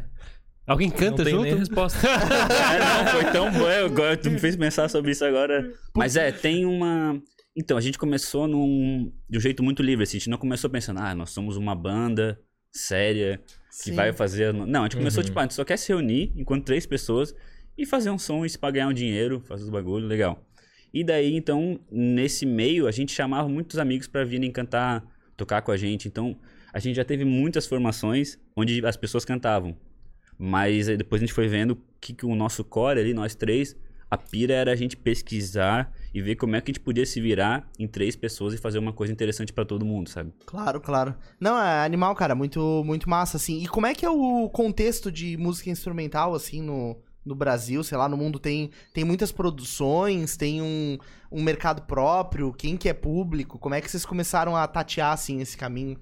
Alguém canta não tem junto? nem resposta. *laughs* É, não, foi tão bom. Agora, tu me fez pensar sobre isso agora. Mas é, tem uma. Então, a gente começou num... de um jeito muito livre. Assim, a gente não começou pensando, ah, nós somos uma banda séria que Sim. vai fazer. Não, a gente começou, Uhum. tipo, ah, a gente só quer se reunir enquanto três pessoas e fazer um som e pra ganhar um dinheiro, fazer os bagulho, legal. E daí, então, nesse meio, a gente chamava muitos amigos pra virem cantar, tocar com a gente. Então, a gente já teve muitas formações onde as pessoas cantavam. Mas aí depois a gente foi vendo que, que o nosso core ali, nós três, a pira era a gente pesquisar e ver como é que a gente podia se virar em três pessoas e fazer uma coisa interessante pra todo mundo, sabe? Claro, claro. Não, é animal, cara, muito, muito massa, assim. E como é que é o contexto de música instrumental, assim, no, no Brasil, sei lá, no mundo tem, tem muitas produções, tem um, um mercado próprio, quem que é público? Como é que vocês começaram a tatear, assim, esse caminho?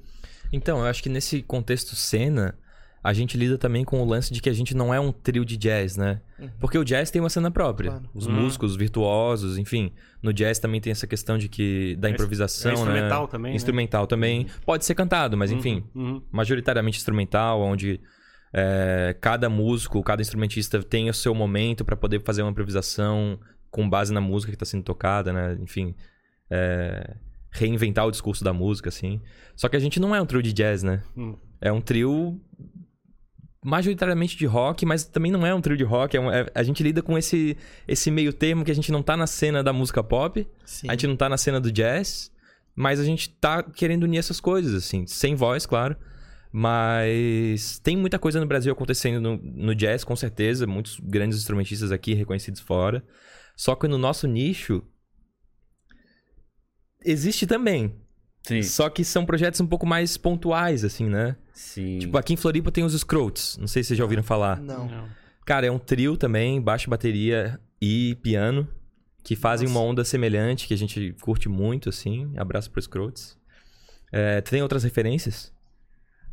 Então, eu acho que nesse contexto cena, a gente lida também com o lance de que a gente não é um trio de jazz, né? Porque o jazz tem uma cena própria. Claro. Os Uhum. músicos, os virtuosos, enfim. No jazz também tem essa questão de que da É improvisação, é instrumental né? também, né? Instrumental também. Pode ser cantado, mas enfim, Uhum, uhum. majoritariamente instrumental, onde é, cada músico, cada instrumentista tem o seu momento para poder fazer uma improvisação com base na música que está sendo tocada, né? Enfim, é, reinventar o discurso da música, assim. Só que a gente não é um trio de jazz, né? Hum. É um trio majoritariamente de rock, mas também não é um trio de rock. é um- é- a gente lida com esse, esse meio termo que a gente não tá na cena da música pop, Sim. a gente não tá na cena do jazz, mas a gente tá querendo unir essas coisas, assim, sem voz, claro. Mas tem muita coisa no Brasil acontecendo no, no jazz, com certeza. Muitos grandes instrumentistas aqui reconhecidos fora. Só que no nosso nicho. Existe também. Sim. Só que são projetos um pouco mais pontuais, assim, né? Sim. Tipo, aqui em Floripa tem os Scroats. Não sei se vocês já ouviram falar. Não. Não. Cara, é um trio também, baixo, bateria e piano, que fazem Nossa. uma onda semelhante, que a gente curte muito, assim. Abraço pros Scroats. É, tem outras referências?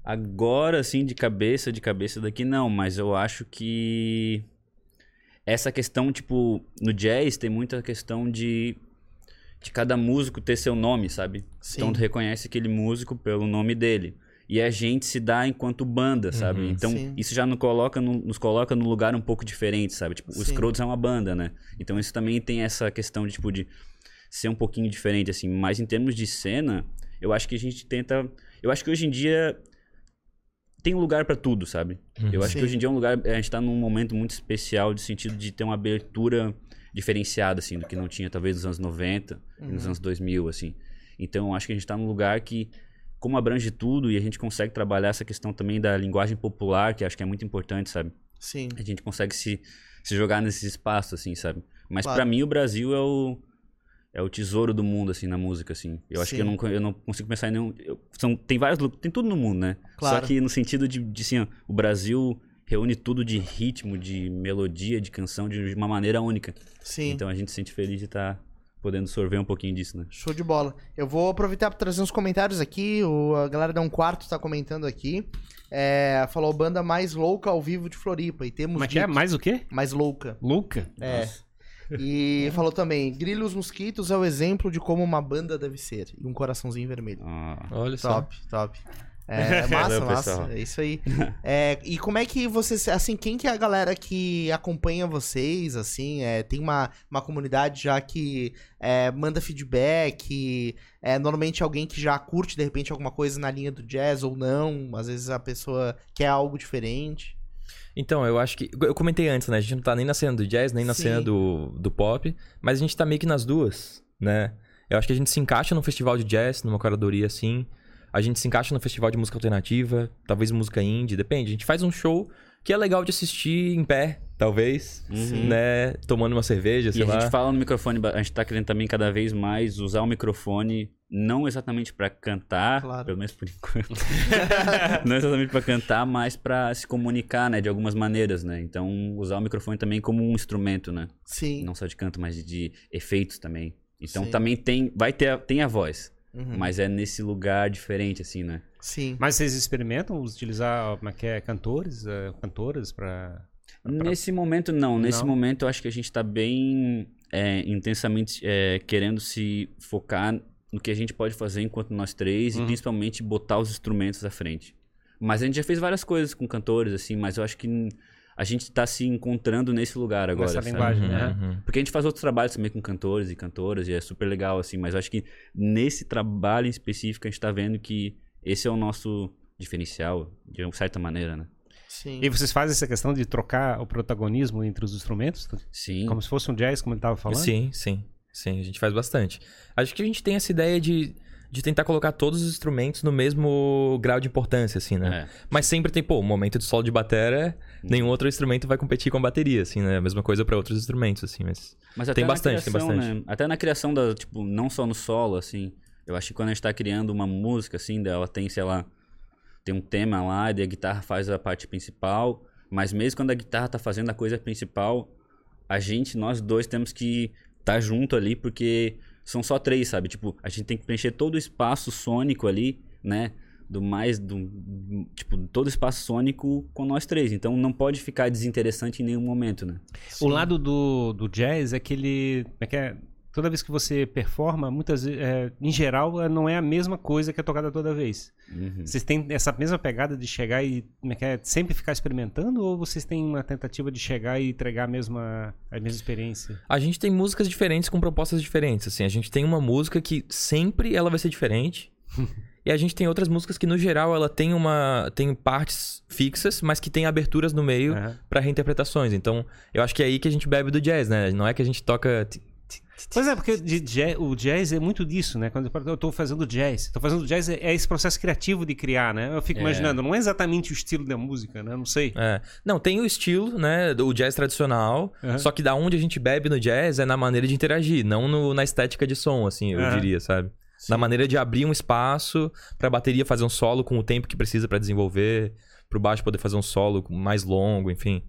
Agora, assim, de cabeça, de cabeça daqui, não, mas eu acho que. essa questão, tipo, no jazz tem muita questão de, de cada músico ter seu nome, sabe? Sim. Então tu reconhece aquele músico pelo nome dele. E a gente se dá enquanto banda, sabe? Então Sim. isso já nos coloca, no, nos coloca num lugar um pouco diferente, sabe? Tipo, Sim. o Scrolls é uma banda, né? Então isso também tem essa questão de, tipo, de ser um pouquinho diferente, assim. Mas em termos de cena, eu acho que a gente tenta... Eu acho que hoje em dia tem um lugar pra tudo, sabe? Eu acho Sim. que hoje em dia é um lugar. A gente tá num momento muito especial, de sentido de ter uma abertura diferenciada, assim, do que não tinha, talvez, nos anos 90 e nos anos 2000, assim. Então, eu acho que a gente tá num lugar que, como abrange tudo, e a gente consegue trabalhar essa questão também da linguagem popular, que acho que é muito importante, sabe? Sim. A gente consegue se, se jogar nesses espaços, assim, sabe? Mas Claro. pra mim, o Brasil é o. É o tesouro do mundo, assim, na música, assim. Eu acho Sim. que eu não, eu não consigo pensar em nenhum... eu- são, tem vários... Tem tudo no mundo, né? Claro. Só que no sentido de, de assim, ó, o Brasil reúne tudo de ritmo, de melodia, de canção, de uma maneira única. Sim. Então a gente se sente feliz de estar podendo sorver um pouquinho disso, né? Show de bola. Eu vou aproveitar para trazer uns comentários aqui. O, a galera da Um Quarto tá comentando aqui. É, falou banda mais louca ao vivo de Floripa. E temos Como é que é? Mais o quê? mais louca. Louca? É. E falou também: Grilo e os Mosquitos é o exemplo de como uma banda deve ser. E um coraçãozinho vermelho. Ah, Olha só. Top, top. É, *laughs* massa, Valeu, massa. pessoal. É isso aí. *laughs* É, e como é que vocês, assim, quem que é a galera que acompanha vocês, assim, é, tem uma, uma comunidade já que é, manda feedback, é normalmente alguém que já curte, de repente, alguma coisa na linha do jazz ou não, às vezes a pessoa quer algo diferente. Então, eu acho que. Eu comentei antes, né? A gente não tá nem na cena do jazz, nem na Sim. cena do, do pop, mas a gente tá meio que nas duas, né? Eu acho que a gente se encaixa num festival de jazz, numa curadoria assim. A gente se encaixa no festival de música alternativa, talvez música indie, depende. A gente faz um show que é legal de assistir em pé, talvez, Uhum. né? Tomando uma cerveja, E sei a lá. gente fala no microfone, a gente tá querendo também cada vez mais usar o microfone, não exatamente pra cantar, Claro. pelo menos por *laughs* enquanto. não exatamente pra cantar, mas pra se comunicar, né, de algumas maneiras, né? Então, usar o microfone também como um instrumento, né? Sim. Não só de canto, mas de, de efeitos também. Então, Sim. também tem, vai ter, a- tem a voz, Uhum. mas é nesse lugar diferente, assim, né? Sim. Mas vocês experimentam utilizar, como é que é, cantores, eh, cantoras pra... Nesse momento, não. Nesse Não? momento, eu acho que a gente tá bem é, intensamente é, querendo se focar no que a gente pode fazer enquanto nós três Uhum. e principalmente botar os instrumentos à frente. Mas a gente já fez várias coisas com cantores, assim, mas eu acho que a gente tá se encontrando nesse lugar agora. Nessa sabe? linguagem, né? Uhum. Porque a gente faz outros trabalhos também com cantores e cantoras e é super legal, assim, mas eu acho que nesse trabalho em específico a gente tá vendo que esse é o nosso diferencial, de uma certa maneira, né? Sim. E vocês fazem essa questão de trocar o protagonismo entre os instrumentos? Sim. Como se fosse um jazz, como ele tava falando? Sim, sim. Sim, a gente faz bastante. Acho que a gente tem essa ideia de, de tentar colocar todos os instrumentos no mesmo grau de importância, assim, né? É. Mas sempre tem, pô, o momento de solo de batera, nenhum outro instrumento vai competir com a bateria, assim, né? A mesma coisa pra outros instrumentos, assim, mas... Mas até Tem bastante, tem criação, bastante. né? Até na criação da, tipo, não só no solo, assim. Eu acho que quando a gente tá criando uma música, assim, ela tem, sei lá, tem um tema lá, e a guitarra faz a parte principal. Mas mesmo quando a guitarra tá fazendo a coisa principal, a gente, nós dois, temos que estar tá junto ali, porque são só três, sabe? Tipo, a gente tem que preencher todo o espaço sônico ali, né? Do mais, do, tipo, todo o espaço sônico com nós três. Então não pode ficar desinteressante em nenhum momento, né? O lado do, do jazz é que ele. É que é? Toda vez que você performa, muitas vezes, é, em geral, é, não é a mesma coisa que é tocada toda vez. Uhum. Vocês têm essa mesma pegada de chegar e é que é, sempre ficar experimentando? Ou vocês têm uma tentativa de chegar e entregar a mesma, a mesma experiência? A gente tem músicas diferentes com propostas diferentes, assim. A gente tem uma música que sempre ela vai ser diferente. *laughs* e a gente tem outras músicas que, no geral, ela tem uma... Tem partes fixas, mas que tem aberturas no meio Aham. pra reinterpretações. Então, eu acho que é aí que a gente bebe do jazz, né? Não é que a gente toca... Pois é, porque jazz- o jazz é muito disso, né? Quando eu tô fazendo jazz. Tô fazendo jazz é, é esse processo criativo de criar, né? Eu fico É. imaginando, não é exatamente o estilo da música, né? Não sei. É. Não, tem o estilo, né? O jazz tradicional. Aham. Só que da onde a gente bebe no jazz é na maneira de interagir, não no- na estética de som, assim, eu Aham. diria, sabe? Na maneira de abrir um espaço pra bateria fazer um solo com o tempo que precisa pra desenvolver, pro baixo poder fazer um solo mais longo, enfim.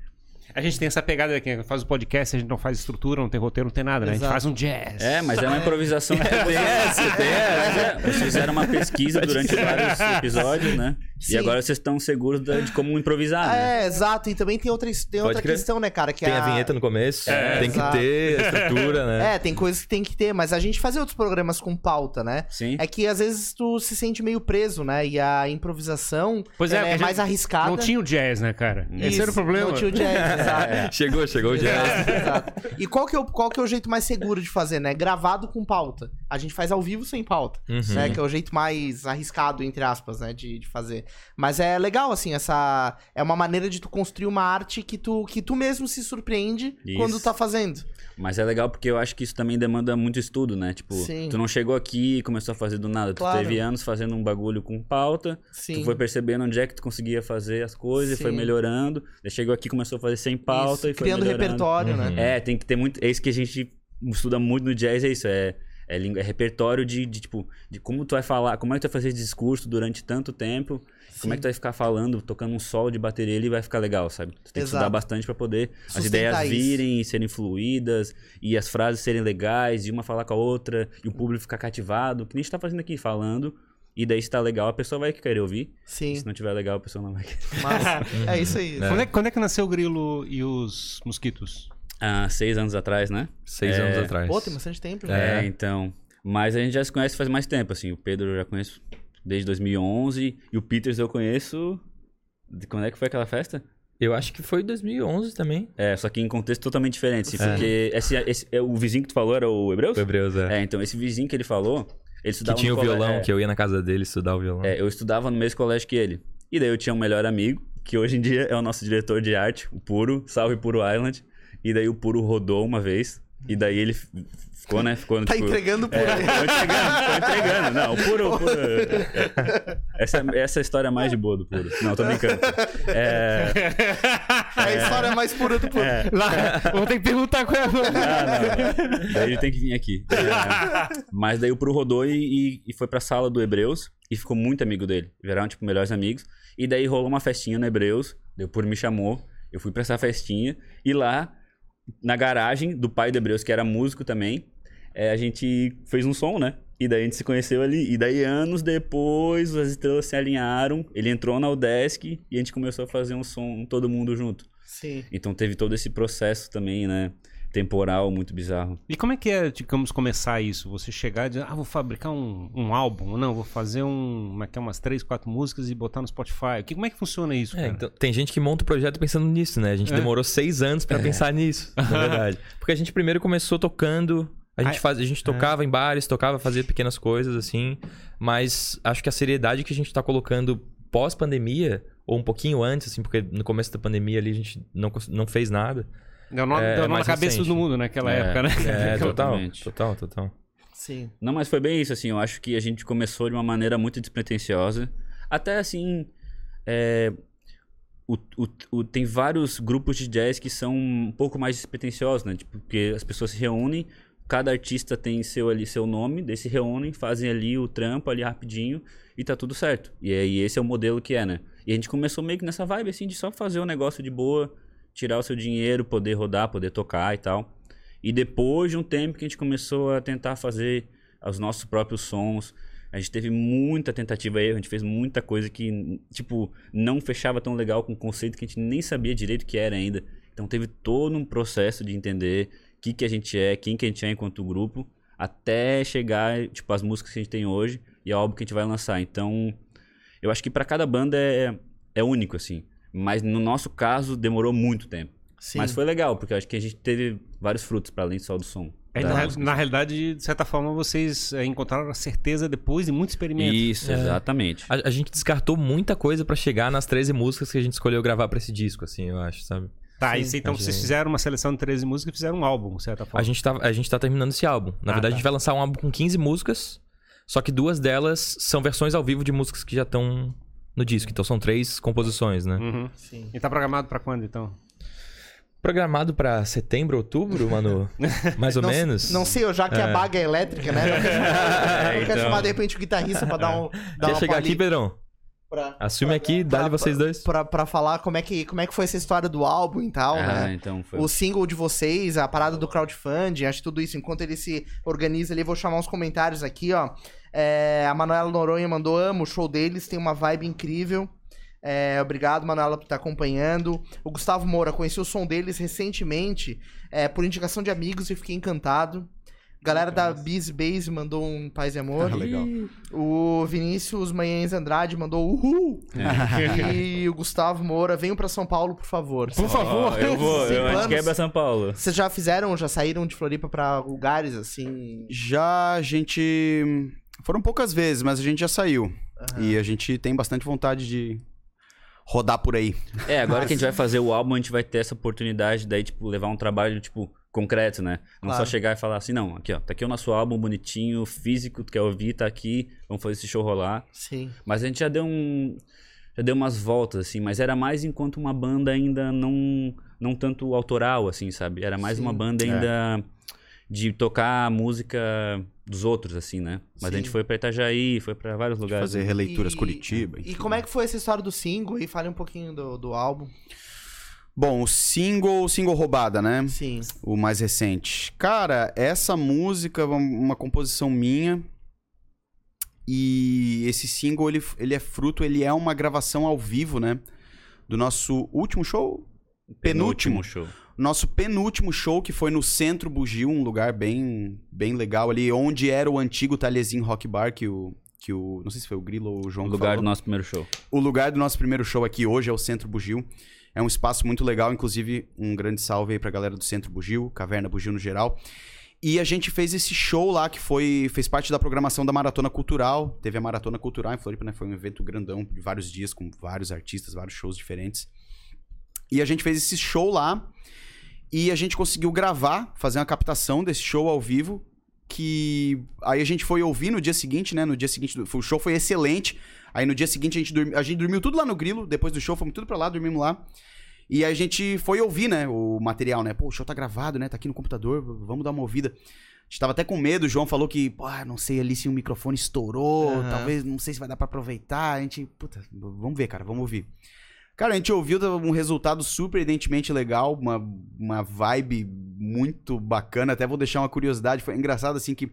A gente tem essa pegada que faz o podcast, a gente não faz estrutura, não tem roteiro, não tem nada, né? A gente faz um jazz. É, mas é uma improvisação. tem essa, tem essa. Vocês fizeram uma pesquisa durante vários episódios, né? Sim. E agora vocês estão seguros de como improvisar, né? É, exato. E também tem outra, tem outra crer. questão, né, cara? Que Tem é a vinheta no começo, É, tem que exato. ter a estrutura, né? *laughs* É, tem coisas que tem que ter, mas a gente fazia outros programas com pauta, né? Sim. É que às vezes tu se sente meio preso, né? E a improvisação Pois é, é, mais arriscada. Não tinha o jazz, né, cara? Esse Isso, era o problema. Não tinha o jazz, *laughs* exato. Chegou, chegou o jazz. Exato. E qual que, é o, qual que é o jeito mais seguro de fazer, né? Gravado com pauta. A gente faz ao vivo sem pauta, Uhum. né? Que é o jeito mais arriscado, entre aspas, né? De, de fazer. Mas é legal, assim, essa... É uma maneira de tu construir uma arte que tu, que tu mesmo se surpreende Isso. quando tá fazendo. Mas é legal porque eu acho que isso também demanda muito estudo, né? Tipo, Sim. tu não chegou aqui e começou a fazer do nada. Claro. Tu teve anos fazendo um bagulho com pauta. Sim. Tu foi percebendo onde é que tu conseguia fazer as coisas e foi Sim. melhorando. Daí chegou aqui começou a fazer sem pauta Isso, e foi Criando melhorando. repertório, Uhum. né? É, tem que ter muito. É isso que a gente estuda muito no jazz, é isso. É, é, é repertório de, de, tipo, de como tu vai falar, como é que tu vai fazer discurso durante tanto tempo. Como é que tu vai ficar falando, tocando um solo de bateria ali vai ficar legal, sabe? Tu tem que Exato. estudar bastante pra poder as Sustentar ideias isso. virem e serem fluídas e as frases serem legais, e uma falar com a outra, e o público ficar cativado, que nem a gente tá fazendo aqui, falando. E daí, se tá legal, a pessoa vai querer ouvir. Sim. Se não tiver legal, a pessoa não vai querer. Mas é isso aí. *laughs* Quando, é, quando é que nasceu o grilo e os mosquitos? Há seis anos atrás, né? Seis É. anos atrás. Pô, tem bastante tempo já. É. É. então. Mas a gente já se conhece faz mais tempo, assim. O Pedro eu já conheço desde 2011. E o Peters eu conheço. De quando é que foi aquela festa? Eu acho que foi 2011 também. É, só que em contexto totalmente diferente. assim, É. Porque esse, esse- é, o vizinho que tu falou era o Hebreus? O Hebreus, é. É, então esse vizinho que ele falou. Ele que estudava tinha no o colégio- violão, é, que eu ia na casa dele estudar o violão. é, eu estudava no mesmo colégio que ele. E daí eu tinha um melhor amigo, que hoje em dia é o nosso diretor de arte, o Puro. Salve Puro Island. E daí o Puro rodou uma vez. E daí ele ficou, né? Ficou, Tá tipo, entregando por É, aí. tô entregando, tô entregando. Não, o puro, o puro. Essa, essa é a história mais de boa do puro. Não, tô brincando. É, É a história mais pura do puro. Lá, vou ter que perguntar qual é a ah, não, não. Daí ele tem que vir aqui. É, mas daí o puro rodou e, e- e foi pra sala do Hebreus e ficou muito amigo dele. Viraram, tipo, melhores amigos. E daí rolou uma festinha no Hebreus. Daí o puro me chamou. Eu fui pra essa festinha. E lá, na garagem do pai do Hebreus, que era músico também, é, a gente fez um som, né? E daí a gente se conheceu ali. E daí, anos depois, as estrelas se alinharam. Ele entrou na Udesc e a gente começou a fazer um som todo mundo junto. Sim. Então teve todo esse processo também, né? Temporal, muito bizarro. E como é que é, digamos, começar isso? Você chegar e dizer, ah, vou fabricar um, um álbum, não, vou fazer um, como é que é, umas três, quatro músicas e botar no Spotify. Que, como é que funciona isso, É, então, tem gente que monta o projeto pensando nisso, né? A gente É. demorou seis anos pra pensar nisso, na *laughs* verdade. Porque a gente primeiro começou tocando, a gente, faz, a gente tocava em bares, tocava, fazia pequenas coisas, assim. Mas acho que a seriedade que a gente tá colocando pós-pandemia, ou um pouquinho antes, assim, porque no começo da pandemia ali a gente não, não fez nada. Deu nó, é deu nó na cabeça recente. do mundo naquela É. época, né? É, *laughs* total, total, total. Sim. Não, mas foi bem isso, assim. Eu acho que a gente começou de uma maneira muito despretensiosa. Até assim. é, o, o- o- tem vários grupos de jazz que são um pouco mais despretensiosos, né? Tipo, porque as pessoas se reúnem, cada artista tem seu ali seu nome, daí se reúnem, fazem ali o trampo ali rapidinho e tá tudo certo. E aí esse é o modelo que é, né? E a gente começou meio que nessa vibe assim de só fazer o negócio de boa, tirar o seu dinheiro, poder rodar, poder tocar e tal. E depois de um tempo que a gente começou a tentar fazer os nossos próprios sons, a gente teve muita tentativa aí, a gente fez muita coisa que, tipo, não fechava tão legal com um conceito que a gente nem sabia direito o que era ainda. Então teve todo um processo de entender o que, que a gente é, quem que a gente é enquanto grupo, até chegar, tipo, as músicas que a gente tem hoje e ao álbum que a gente vai lançar. Então, eu acho que para cada banda é, é único, assim. Mas no nosso caso, demorou muito tempo. Sim. Mas foi legal, porque eu acho que a gente teve vários frutos para além só do som. É, na, na realidade, de certa forma, vocês é, encontraram a certeza depois de muito experimento. Isso, É. exatamente. A, a gente descartou muita coisa pra chegar nas 13 músicas que a gente escolheu gravar pra esse disco, assim, eu acho, sabe? Tá, Sim. isso, então vocês fizeram uma seleção de 13 músicas e fizeram um álbum, de certa forma. A gente, tá, a gente tá terminando esse álbum. Na Ah, verdade, tá. a gente vai lançar um álbum com 15 músicas, só que duas delas são versões ao vivo de músicas que já estão no disco. Então são três composições, né? Uhum. Sim. E tá programado pra quando, então? Programado pra setembro, outubro, mano? *laughs* Mais ou não, menos? Não sei, eu já que a baga é elétrica, né? Não quero chamar, não quero então. chamar, de repente o guitarrista pra dar um. Dar Quer uma chegar aqui. Pedrão? Pra, Assume aqui, dá-lhe vocês dois. pra, pra falar como é, que, como é que foi essa história do álbum e tal, Ah, né? então foi. O single de vocês, a parada do crowdfunding, acho que tudo isso. Enquanto ele se organiza ali, vou chamar uns comentários aqui, ó. É, a Manuela Noronha mandou, amo o show deles, tem uma vibe incrível. É, obrigado, Manuela, por estar acompanhando. O Gustavo Moura, conheci o som deles recentemente, é, por indicação de amigos e fiquei encantado. Galera da Busy Base mandou um paz e amor. Ah, legal. O Vinícius Manhães Andrade mandou uhul. e o Gustavo Moura, venham pra São Paulo, por favor. Por favor. Ó, eu vou, eu, a gente planos. quebra São Paulo. Vocês já fizeram, já saíram de Floripa pra lugares assim? Já a gente. Foram poucas vezes, mas a gente já saiu. E a gente tem bastante vontade de rodar por aí. É, agora que a gente *laughs* vai fazer o álbum, a gente vai ter essa oportunidade daí, tipo, levar um trabalho, tipo, concreto, né? Não Claro. só chegar e falar assim, não, aqui, ó, tá aqui o nosso álbum bonitinho, físico, tu quer ouvir, tá aqui, vamos fazer esse show rolar. Sim. Mas a gente já deu um. Já deu umas voltas, assim, mas era mais enquanto uma banda ainda não. Não tanto autoral, assim, sabe? Era mais Sim. uma banda ainda de tocar a música dos outros, assim, né? Mas Sim. a gente foi pra Itajaí, foi pra vários lugares. Fazer releituras E- Curitiba. E enfim. como é que foi essa história do single? E fale um pouquinho do, do álbum. Bom, o single, o single roubada, né? Sim. O mais recente. Cara, essa música é uma- composição minha. E esse single, ele, ele é fruto, ele é uma gravação ao vivo, né? Do nosso último show? Penúltimo. show. Nosso penúltimo show, que foi no Centro Bugio, um lugar bem, bem legal ali, onde era o antigo Talhezinho Rock Bar, que o, que o... Não sei se foi o Grilo ou o O João que lugar falou. do nosso primeiro show. O lugar do nosso primeiro show aqui hoje é o Centro Bugio. É um espaço muito legal, inclusive um grande salve aí pra galera do Centro Bugio, Caverna Bugio no geral. E a gente fez esse show lá que foi fez parte da programação da Maratona Cultural. Teve a Maratona Cultural em Floripa, né? Foi um evento grandão de vários dias com vários artistas, vários shows diferentes. E a gente fez esse show lá e a gente conseguiu gravar, fazer uma captação desse show ao vivo que aí a gente foi ouvir no dia seguinte, né? No dia seguinte, o show foi excelente. Aí no dia seguinte a gente, dormi, a gente dormiu tudo lá no Grilo, depois do show fomos tudo pra lá, dormimos lá. E aí a gente foi ouvir, né, o material, né? Pô, o show tá gravado, né? Tá aqui no computador, vamos dar uma ouvida. A gente tava até com medo, o João falou que, pô, não sei ali se o microfone estourou, Aham. talvez, não sei se vai dar pra aproveitar. A gente, puta, vamos ver, cara, vamos ouvir. Cara, a gente ouviu um resultado surpreendentemente legal, uma, uma vibe muito bacana. Até vou deixar uma curiosidade. Foi engraçado assim que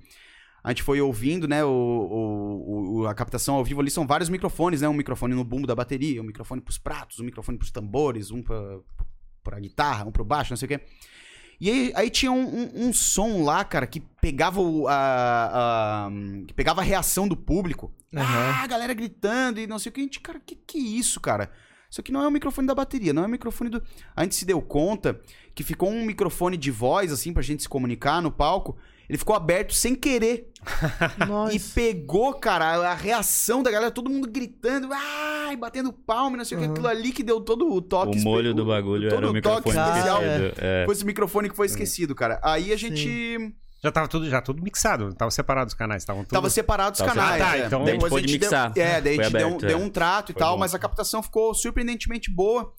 a gente foi ouvindo, né? O, o- o- a captação ao vivo ali são vários microfones, né? Um microfone no bumbo da bateria, um microfone pros pratos, um microfone pros tambores, um pra, pra guitarra, um pro baixo, não sei o quê. E aí, aí tinha um, um- um som lá, cara, que pegava o, a, a- que pegava a reação do público. Ah, a galera gritando e não sei o que. A gente, cara, que que é isso, cara? Isso aqui não é o microfone da bateria, não é o microfone do. A gente se deu conta que ficou um microfone de voz, assim, pra gente se comunicar no palco. Ele ficou aberto sem querer. *laughs* Nossa. E pegou, cara, a reação da galera, todo mundo gritando, ai, batendo palma, não sei o que, aquilo ali que deu todo o toque. O molho do bagulho todo era o toque microfone especial. esquecido. É. Foi esse microfone que foi esquecido, cara. Aí a gente. Já tava tudo, já tudo mixado, tava separado os canais, estavam tudo... Tava separado os Tava canais. separado. é. Ah, tá, então- Daí a gente Depois pôde mixar. Deu, é, daí a gente deu, aberto, deu é. um trato e Foi tal, bom. mas a captação ficou surpreendentemente boa.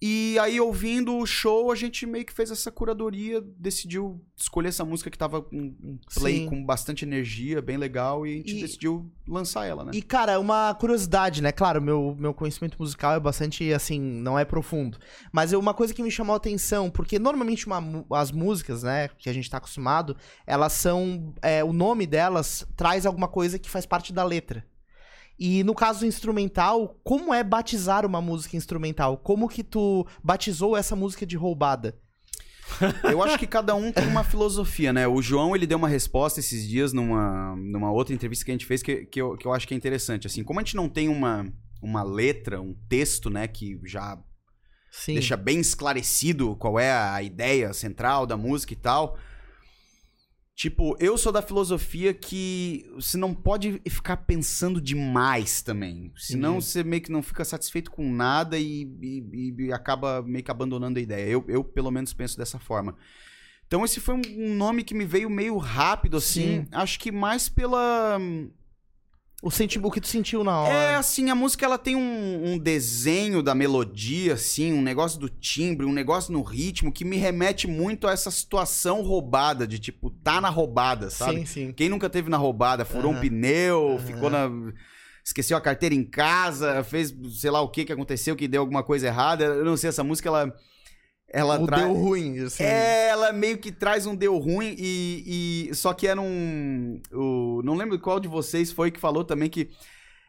E aí, ouvindo o show, a gente meio que fez essa curadoria, decidiu escolher essa música que tava com um play Sim. com bastante energia, bem legal, e a gente E- decidiu lançar ela, né? E, cara, uma curiosidade, né? Claro, meu, meu conhecimento musical é bastante, assim, não é profundo. Mas é uma coisa que me chamou a atenção, porque normalmente uma as músicas, né, que a gente tá acostumado, elas são. é, o nome delas traz alguma coisa que faz parte da letra. E no caso instrumental, como é batizar uma música instrumental? Como que tu batizou essa música de roubada? *laughs* Eu acho que cada um tem uma filosofia, né? O João, ele deu uma resposta esses dias numa, numa outra entrevista que a gente fez que, que, eu, que eu acho que é interessante. Assim, como a gente não tem uma, uma letra, um texto, né, que já Sim. deixa bem esclarecido qual é a ideia central da música e tal. Tipo, eu sou da filosofia que você não pode ficar pensando demais também. Senão Entendi. você meio que não fica satisfeito com nada e, e- e acaba meio que abandonando a ideia. Eu, eu, pelo menos, penso dessa forma. Então, esse foi um, um nome que me veio meio rápido, assim. Sim. Acho que mais pela. O, senti o que tu sentiu na hora. É, assim, a música ela tem um, um desenho da melodia, assim, um negócio do timbre, um negócio no ritmo que me remete muito a essa situação roubada, de tipo, tá na roubada, sabe? sim, sim. Quem nunca teve na roubada, furou um Aham. pneu, Aham. ficou na. esqueceu a carteira em casa, fez sei lá o que que aconteceu, que deu alguma coisa errada. Eu não sei, essa música ela. Ela o traz. deu ruim, assim. É, ela meio que traz um deu ruim e, e só que era um, o, não lembro qual de vocês foi que falou também que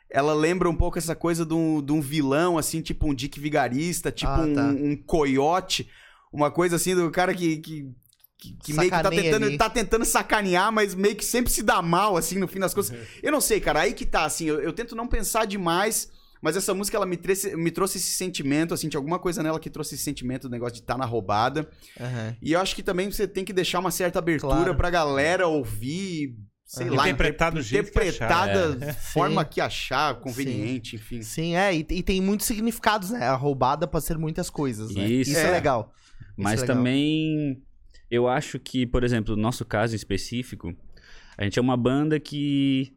ela lembra um pouco essa coisa de um, de um vilão, assim, tipo um Dick Vigarista, tipo Ah, um, tá. um coiote, uma coisa assim do cara que, que, que, que meio que tá tentando, tá tentando sacanear, mas meio que sempre se dá mal, assim, no fim das coisas. Uhum. *laughs* Eu não sei, cara, aí que tá, assim, eu, eu tento não pensar demais, mas essa música, ela me, trouxe me trouxe esse sentimento, assim, tinha alguma coisa nela que trouxe esse sentimento, do negócio de estar na roubada. Aham. E eu acho que também você tem que deixar uma certa abertura Claro. pra galera ouvir, sei Aham. lá, Interpretar do jeito que interpretar achar, da *laughs* forma Sim. que achar conveniente, enfim. Sim, é, e, e tem muitos significados, né? A roubada pode ser muitas coisas, né? Isso. Isso é, É. legal. Isso Mas é legal. também eu acho que, por exemplo, no nosso caso específico, a gente é uma banda que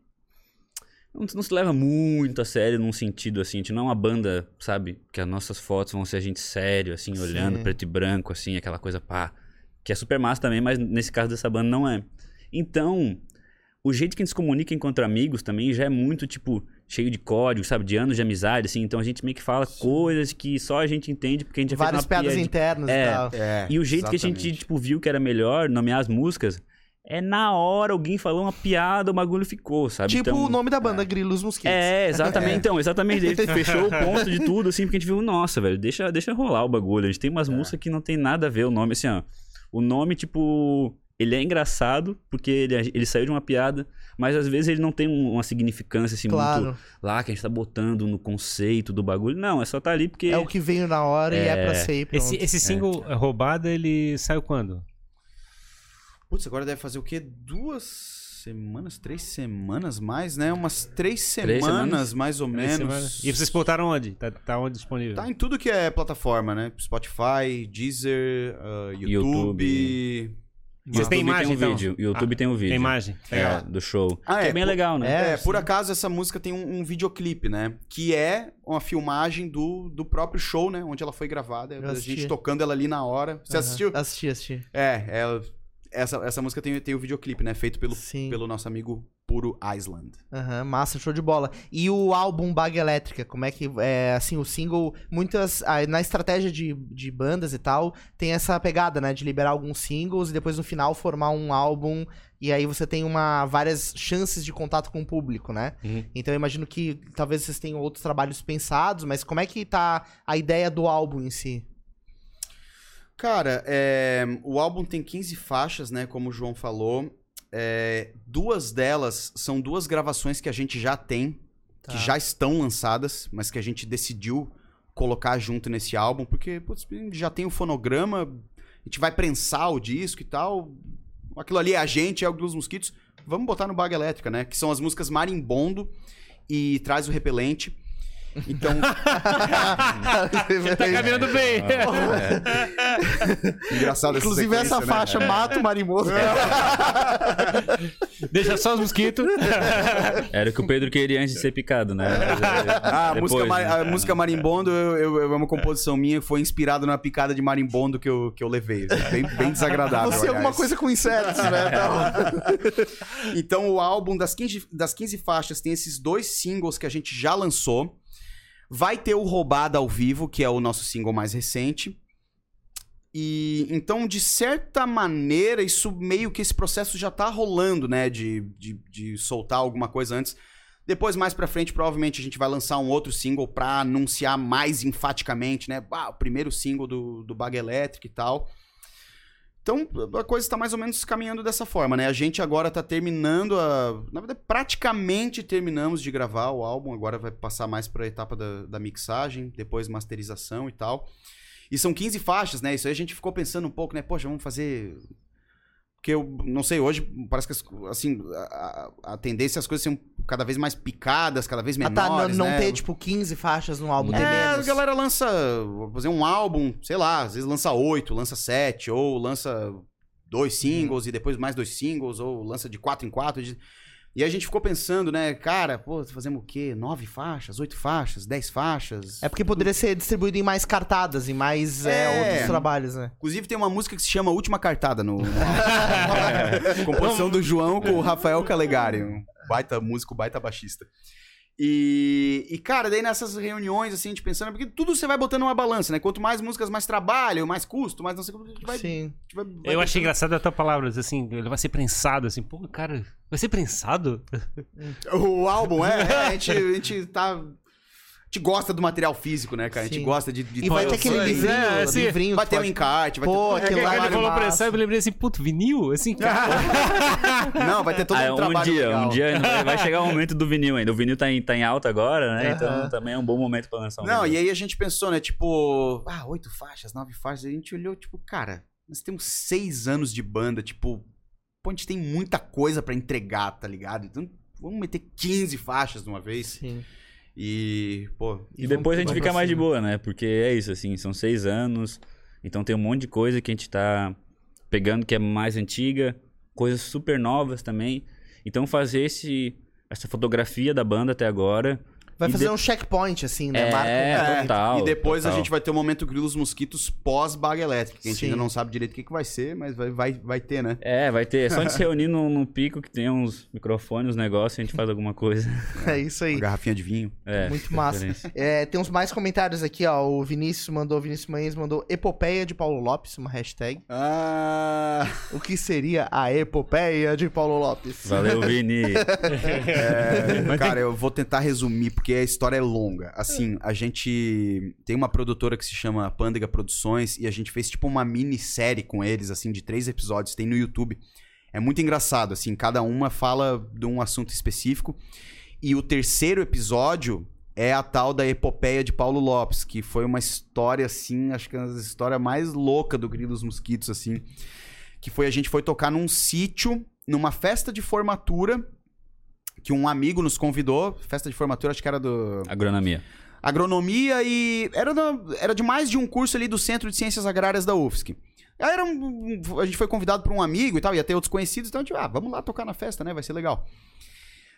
não, não se leva muito a sério num sentido assim. A gente não é uma banda, sabe, que as nossas fotos vão ser a gente sério, assim, Sim. olhando preto e branco, assim, aquela coisa pá. Que é super massa também, mas nesse caso dessa banda não é. Então, o jeito que a gente se comunica enquanto amigos também já é muito, tipo, cheio de código, sabe? De anos de amizade, assim. Então a gente meio que fala coisas que só a gente entende porque a gente já Várias fez uma piadas piada- internas É. e tal. É, e o jeito que a gente, exatamente. tipo, viu que era melhor nomear as músicas é na hora alguém falou uma piada, o bagulho ficou, sabe? Tipo Então, o nome da banda, Grilos Mosquitos. É, exatamente. *laughs* Então, exatamente. Ele *laughs* fechou o ponto de tudo, assim, porque a gente viu, nossa, velho, deixa, deixa rolar o bagulho. A gente tem umas É. músicas que não tem nada a ver o nome, assim, ó. O nome, tipo, ele é engraçado, porque ele, ele saiu de uma piada, mas às vezes ele não tem um- uma significância, assim, Claro. muito lá que a gente tá botando no conceito do bagulho. Não, é só tá ali porque. É o que veio na hora e é pra ser. e pronto. Esse, esse single eh, roubada, ele saiu quando? Putz, agora deve fazer o quê? Duas semanas, três semanas mais, né? Umas três semanas, semanas? mais ou Três menos. semanas. E vocês botaram onde? Tá, tá onde disponível? Tá em tudo que é plataforma, né? Spotify, Deezer, ah, YouTube. Vocês têm YouTube imagem, tem um então? vídeo. YouTube Ah, tem um vídeo. Tem imagem. É, do show. Ah, que é, é, bem por- legal, né? É, por acaso essa música tem um, um videoclipe, né? Que é uma filmagem do, do próprio show, né? Onde ela foi gravada. Eu a assisti. gente tocando ela ali na hora. Você Aham. assistiu? Assisti, assisti. É, é, essa, essa música tem, tem o videoclipe, né? Feito pelo, Sim. pelo nosso amigo Puro Island. Aham, massa, show de bola. E o álbum Bag Elétrica, como é que é assim, o single, muitas na estratégia de, de bandas e tal, tem essa pegada, né, de liberar alguns singles e depois no final formar um álbum e aí você tem uma várias chances de contato com o público, né? Uhum. Então eu imagino que talvez vocês tenham outros trabalhos pensados, mas como é que tá a ideia do álbum em si? Cara, é, o álbum tem 15 faixas, né? Como o João falou. É, duas delas são duas gravações que a gente já tem, Tá. que já estão lançadas, mas que a gente decidiu colocar junto nesse álbum, porque putz, já tem o fonograma, a gente vai prensar o disco e tal. Aquilo ali é a gente, é o dos Mosquitos. Vamos botar no Baga Elétrica, né? Que são as músicas Marimbondo e Traz o Repelente. Então, *laughs* Tá caminhando bem. *laughs* engraçado essa Inclusive essa né? faixa mata o marimbondo. *laughs* Deixa só os mosquitos. Era o que o Pedro queria antes de ser picado, né? Mas, é, Ah, depois, música, né? a música Marimbondo eu, eu- é uma composição minha, foi inspirada na picada de marimbondo que eu, que eu levei. Bem, bem desagradável. Você é alguma coisa com insetos, né? Então, Então, o álbum das 15, das 15 faixas tem esses dois singles que a gente já lançou. Vai ter o Roubada ao vivo, que é o nosso single mais recente. E então, de certa maneira, isso meio que esse processo já tá rolando, né? De, de, de soltar alguma coisa antes. Depois, mais pra frente, provavelmente a gente vai lançar um outro single pra anunciar mais enfaticamente, né? Ah, o primeiro single do, do Bag Elétrica e tal. Então, a coisa está mais ou menos caminhando dessa forma, né? A gente agora tá terminando a. Na verdade, praticamente terminamos de gravar o álbum, agora vai passar mais pra etapa da, da mixagem, depois masterização e tal. E são 15 faixas, né? Isso aí a gente ficou pensando um pouco, né? Poxa, vamos fazer. Porque eu não sei, hoje parece que as- assim, a, a- tendência é as coisas serem cada vez mais picadas, cada vez ah, menores. tá, não, não né? ter, tipo, 15 faixas no álbum, É, menos. a galera lança, fazer um álbum, sei lá, às vezes lança oito, lança sete, ou lança dois singles e depois mais dois singles, ou lança de quatro em quatro. de- E a gente ficou pensando, né, cara, pô, fazemos o quê? Nove faixas, oito faixas, dez faixas? É porque poderia ser distribuído em mais cartadas, em mais é, É. outros trabalhos, né? Inclusive tem uma música que se chama Última Cartada no... *laughs* *laughs* Composição do João com o Rafael Calegari, um baita músico, baita baixista. E, e, cara, daí nessas reuniões, assim, a gente pensando, porque tudo você vai botando uma balança, né? Quanto mais músicas, mais trabalho, mais custo, mais não sei o que, a gente vai. Sim. vai- vai Eu pensando. achei engraçado a tua palavra, assim, ele vai ser prensado, assim, pô, cara, vai ser prensado? O álbum, é, é, a, gente, a gente tá. A gente gosta do material físico, né, cara? A gente Sim. gosta de. de E vai ter aquele livrinho, É, assim, livrinho Vai ter um pode- encarte, vai Pô, ter. aquele Quando lá ele é falou massa. prensado, eu me lembrei assim, puto, vinil? Assim, *laughs* cara. Não, vai ter todo Ah, um um trabalho. dia, legal. um dia ainda vai, vai chegar o momento do vinil ainda. O vinil tá em, tá em alta agora, né? Aham. Então também é um bom momento pra lançar um Não, vinil. e aí a gente pensou, né? Tipo, ah, oito faixas, nove faixas. A gente olhou, tipo, cara, nós temos seis anos de banda, tipo, pô, a gente tem muita coisa pra entregar, tá ligado? Então vamos meter 15 faixas de uma vez. Sim. E, pô. E depois a gente fica mais de boa, né? Porque é isso, assim, são seis anos. Então tem um monte de coisa que a gente tá pegando que é mais antiga, coisas super novas também. Então fazer esse, essa fotografia da banda até agora. Vai E fazer de- um checkpoint, assim, né? É, Marca um ponto. total. e depois a total. gente vai ter o momento Grilos Mosquitos pós-baga elétrica, que a gente Sim. ainda não sabe direito o que, que vai ser, mas vai, vai, vai ter, né? É, vai ter. É só a gente *laughs* se reunir num, num pico que tem uns microfones, uns negócios, a gente faz alguma coisa. É isso aí. Uma garrafinha de vinho. É, Muito massa. É, tem uns mais comentários aqui, ó. O Vinícius mandou, o Vinícius Manhães mandou Epopeia de Paulo Lopes, uma hashtag. Ah. O que seria a epopeia de Paulo Lopes? Valeu, Vini. *laughs* É, cara, eu vou tentar resumir, porque a história é longa. Assim, a gente tem uma produtora que se chama Pândega Produções e a gente fez tipo uma minissérie com eles, assim, de três episódios, tem no YouTube. É muito engraçado, assim, cada uma fala de um assunto específico. E o terceiro episódio é a tal da epopeia de Paulo Lopes, que foi uma história, assim, acho que é a história mais louca do Grilos Mosquitos, assim. Que foi a gente foi tocar num sítio, numa festa de formatura, que um amigo nos convidou. Festa de formatura, acho que era do Agronomia. agronomia e era, da- era de mais de um curso ali do Centro de Ciências Agrárias da UFSC. Aí era um- a gente foi convidado por um amigo e tal, ia ter outros conhecidos, então a gente, ah, vamos lá tocar na festa, né? Vai ser legal.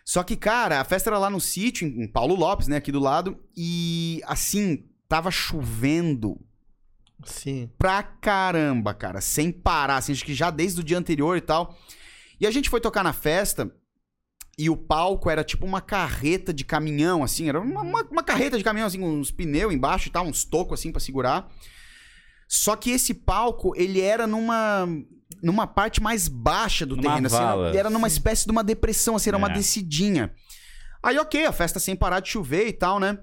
Só que, cara, a festa era lá no sítio, em em Paulo Lopes, né, aqui do lado, e assim, tava chovendo Sim. pra caramba, cara, sem parar, assim, acho que já desde o dia anterior e tal. E a gente foi tocar na festa e o palco era tipo uma carreta de caminhão, assim, era uma, uma- uma carreta de caminhão, assim, com uns pneus embaixo e tal, uns tocos assim pra segurar. Só que esse palco, ele era numa numa parte mais baixa do Numa terreno, assim, vala. era, era numa espécie de uma depressão, assim, era uma É. descidinha. Aí, ok, a festa sem parar de chover e tal, né?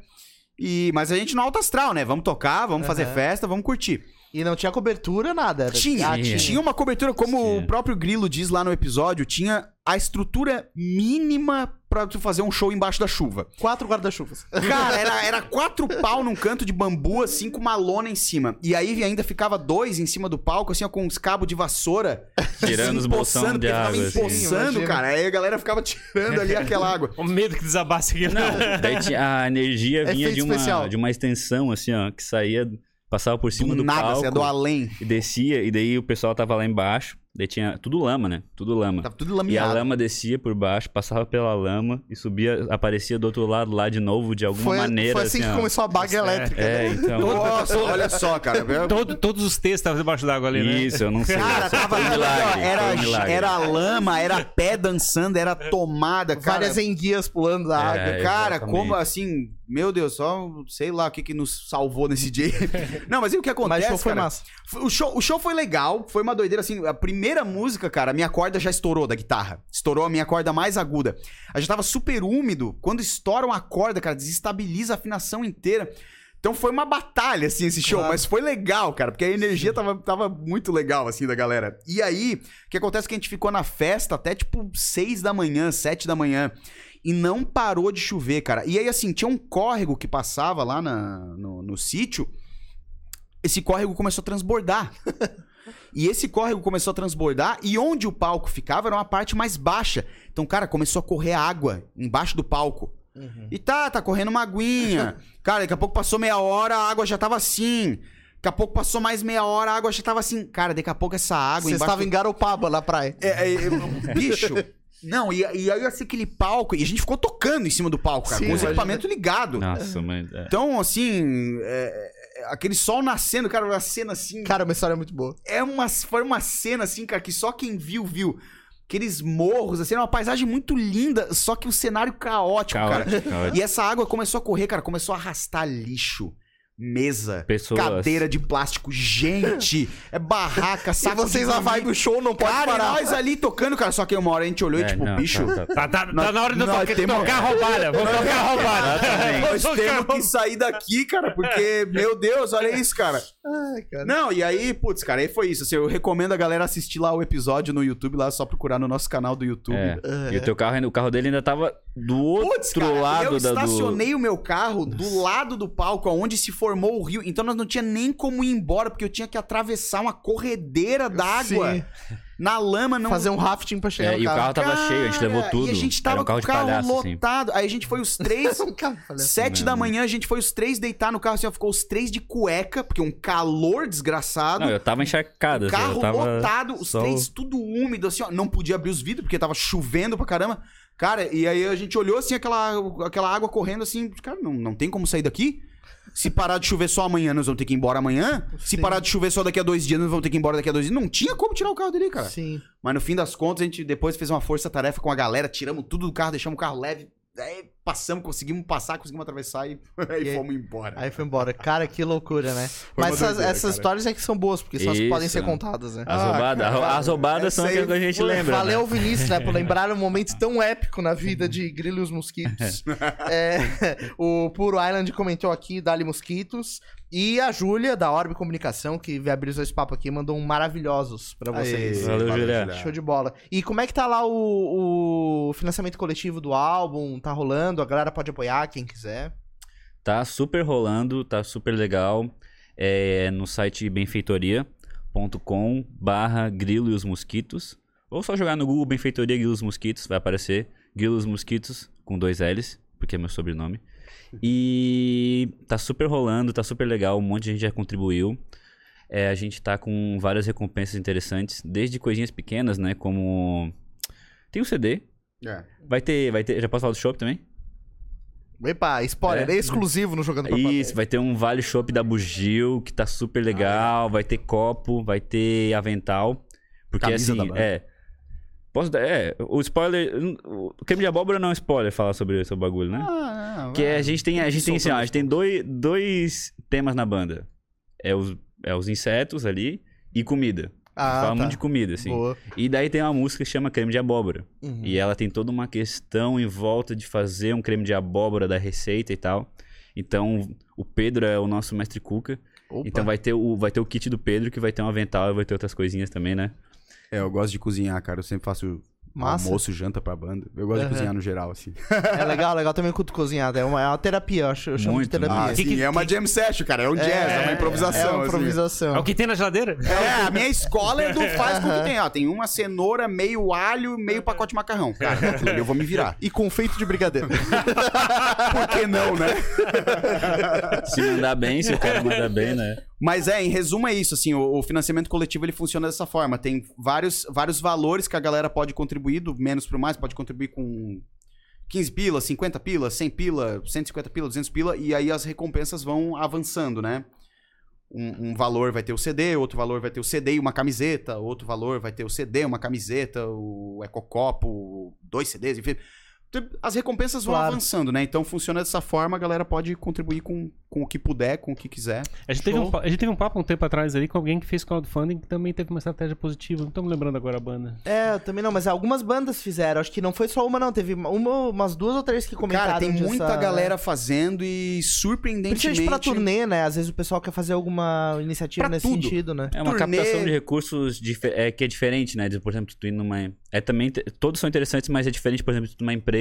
E, mas a gente no alto astral, né? Vamos tocar, vamos fazer Aham. festa, vamos curtir. E não tinha cobertura, nada. Era... Tinha, Ah, tinha. tinha uma cobertura, como Tinha. o próprio Grilo diz lá no episódio, tinha a estrutura mínima pra tu fazer um show embaixo da chuva. Quatro guarda-chuvas. Cara, *laughs* era, era quatro pau num canto de bambu, assim, com uma lona em cima. E aí ainda ficava dois em cima do palco, assim, ó, com uns cabos de vassoura. *laughs* Tirando os bolsão empoçando, de porque ficava água, assim. empoçando, cara. Aí a galera ficava tirando ali aquela água. *laughs* O medo que desabasse aqui. Não, daí a energia vinha de uma, especial. de uma extensão, assim, ó, que saía, passava por cima Do do, nada, palco assim, é do além. e descia, e daí o pessoal tava lá embaixo, daí tinha tudo lama, né? Tudo lama. Tava tudo E a lameado. lama descia por baixo, passava pela lama e subia, aparecia do outro lado lá de novo, de alguma Foi, maneira. foi assim, que ó. começou a baga elétrica. É, então. Nossa, olha só, cara. *laughs* Todo- todos os textos estavam debaixo d'água ali, né? Isso, eu não sei. Cara, Só tava foi um milagre, era, um milagre. era lama, era pé dançando, era tomada, cara. Várias enguias pulando da água. É, Cara, exatamente. como assim, meu Deus, só sei lá o que que nos salvou nesse dia. *laughs* Não, mas e o que acontece, Mas o show foi cara? massa. O show, o show foi legal, foi uma doideira assim. A primeira música, cara, a minha corda já estourou da guitarra. Estourou a minha corda mais aguda. A gente tava super úmido. Quando estoura uma corda, cara, desestabiliza a afinação inteira. Então foi uma batalha, assim, esse show. Claro. Mas foi legal, cara, porque a energia tava, tava muito legal, assim, da galera. E aí, o que acontece é que a gente ficou na festa até, tipo, seis da manhã, sete da manhã. E não parou de chover, cara. E aí, assim, tinha um córrego que passava lá na- no, no sítio. Esse córrego começou a transbordar. *laughs* E esse córrego começou a transbordar e onde o palco ficava era uma parte mais baixa. Então, cara, começou a correr água embaixo do palco. E tá, tá correndo uma aguinha. *laughs* Cara, daqui a pouco passou meia hora, a água já tava assim. Daqui a pouco passou mais meia hora, a água já tava assim. Cara, daqui a pouco essa água Você estava do- em Garopaba, na praia. é, é, é, bicho. Não, e, e aí assim, aquele palco. E a gente ficou tocando em cima do palco, cara, Sim, com os equipamentos ligados. Nossa, mas. é. Então, assim, é, é, aquele sol nascendo, cara, uma cena assim. Cara, uma história muito boa. É uma, foi uma cena assim, cara, que só quem viu, viu. aqueles morros, assim, era uma paisagem muito linda, só que o cenário caótico, cara. Caótico, caótico. E essa água começou a correr, cara, começou a arrastar lixo. Mesa, Pessoas. cadeira de plástico, gente, é barraca, *laughs* E saco vocês dormir. vibe do show não pode Cara, e parar. nós ali tocando, cara, só que uma hora a gente olhou e É, tipo, não, bicho, tá, tá, Tá, tá, tá na hora de eu nós tocar, temos- tocar a roubada. Vou tocar a roubada. nós temos que sair daqui, cara, porque, *laughs* meu Deus, olha isso, cara. Ai, cara. Não, e aí, putz, cara, aí foi isso. Assim, eu recomendo a galera assistir lá o episódio no YouTube, lá, só procurar no nosso canal do YouTube. É. E o teu carro, ainda- o carro dele ainda tava do outro Putz, cara, lado eu da, do... estacionei o meu carro do lado do palco, onde se formou o rio. Então nós não tinha nem como ir embora, porque eu tinha que atravessar uma corredeira d'água na lama. Não... Fazer um rafting pra chegar É, no e o carro. carro tava cheio, a gente levou Cara, tudo. E a gente tava um carro com o carro palhaço, assim. lotado. Aí a gente foi os três. *laughs* Carro, Sete da manhã, a gente foi os três deitar no carro, assim, ó, ficou os três de cueca, porque um calor desgraçado. Não, eu tava encharcado. assim, carro eu tava lotado, os só- três tudo úmido, assim, ó. Não podia abrir os vidros, porque tava chovendo pra caramba. Cara, e aí a gente olhou, assim, aquela, aquela água correndo, assim, cara, não, não tem como sair daqui? Se parar de chover só amanhã, nós vamos ter que ir embora amanhã. Se Sim. parar de chover só daqui a dois dias, nós vamos ter que ir embora daqui a dois dias. Não tinha como tirar o carro dele, cara. Sim. Mas no fim das contas, a gente depois fez uma força-tarefa com a galera, tiramos tudo do carro, deixamos o carro leve. Aí passamos, conseguimos passar, conseguimos atravessar *laughs* e, E aí- fomos embora. Aí foi embora. Cara, que loucura, né? *laughs* uma Mas essas, doideira, essas histórias é que são boas, porque são as que podem ser contadas, né? As Ah, roubadas, cara, as roubadas são aquilo que a gente foi- lembra. Valeu, né? Vinícius, né, por *laughs* lembrar um momento tão épico na vida de Grilo e os Mosquitos. É, o Puro Island comentou aqui, Dali Mosquitos. E a Júlia, da Orbe Comunicação, que viabilizou esse papo aqui, mandou um maravilhosos pra vocês. Valeu, Julia. Show de bola. E como é que tá lá o, o financiamento coletivo do álbum? Tá rolando? A galera pode apoiar, quem quiser. Tá super rolando, tá super legal. É no site benfeitoria.com barra Grilo e os Mosquitos. Ou só jogar no Google Benfeitoria Grilo e os Mosquitos, vai aparecer. Grilo e os Mosquitos com dois L's, porque é meu sobrenome. E tá super rolando, tá super legal, um monte de gente já contribuiu. É, a gente tá com várias recompensas interessantes, desde coisinhas pequenas, né, como... Tem um CD, É. vai ter, vai ter, já posso falar do show também? Epa, spoiler, é, É. exclusivo no Jogando pra Isso, vai ter um Vale Shop da Bugil, que tá super legal. vai ter copo, vai ter avental. Porque Camisa assim, é. Posso dar. É, o spoiler. O creme de abóbora não é spoiler falar sobre esse bagulho, né? Ah, não, que vai. a gente tem, a gente tem, assim, ó, a gente tem dois, dois temas na banda. É os, é os insetos ali e comida. Ah, Fala tá. muito de comida, assim. Boa. E daí tem uma música que chama Creme de Abóbora. Uhum. E ela tem toda uma questão em volta de fazer um creme de abóbora da receita e tal. Então, o Pedro é o nosso mestre cuca. Opa. Então vai ter, o, vai ter o kit do Pedro, que vai ter um avental e vai ter outras coisinhas também, né? É, eu gosto de cozinhar, cara. Eu sempre faço Massa. almoço, janta pra banda. Eu gosto Aham. de cozinhar no geral, assim. É legal, legal também curto cozinhado. É uma, é uma terapia, eu, acho, eu chamo Muito, de terapia. Ah, Que- sim, que- é uma jam session, cara. É um jazz, é, uma improvisação. É uma assim. improvisação. É o que tem na geladeira? É, a minha escola é do faz com o que tem. Ó, tem uma cenoura, meio alho, meio pacote de macarrão. Cara, eu vou me virar. E confeito de brigadeiro. Por que não, né? Se mandar bem, se o cara mandar bem, né? Mas é, em resumo é isso, assim, o, o financiamento coletivo ele funciona dessa forma. Tem vários, vários valores que a galera pode contribuir, do menos pro mais, pode contribuir com 15 pila, 50 pila, 100 pila, 150 pila, 200 pila, e aí as recompensas vão avançando, né? Um, um valor vai ter o CD, outro valor vai ter o CD e uma camiseta, outro valor vai ter o CD, uma camiseta, o ecocopo, dois CDs, enfim. As recompensas vão Claro. avançando, né? Então funciona dessa forma, a galera pode contribuir com, com o que puder, com o que quiser. A gente, teve um, a gente teve um papo um tempo atrás ali com alguém que fez crowdfunding que também teve uma estratégia positiva. Não estamos lembrando agora a banda. É, eu também não, mas algumas bandas fizeram. Acho que não foi só uma, não. Teve uma, umas duas ou três que comentaram. Cara, tem muita galera fazendo e surpreendentemente. Principalmente pra turnê, né? Às vezes o pessoal quer fazer alguma iniciativa Pra nesse tudo. sentido, né? É uma Turnê- captação de recursos é, que é diferente, né? De, por exemplo, tu ir numa. É também. Todos são interessantes, mas é diferente, por exemplo, de tu ir numa empresa,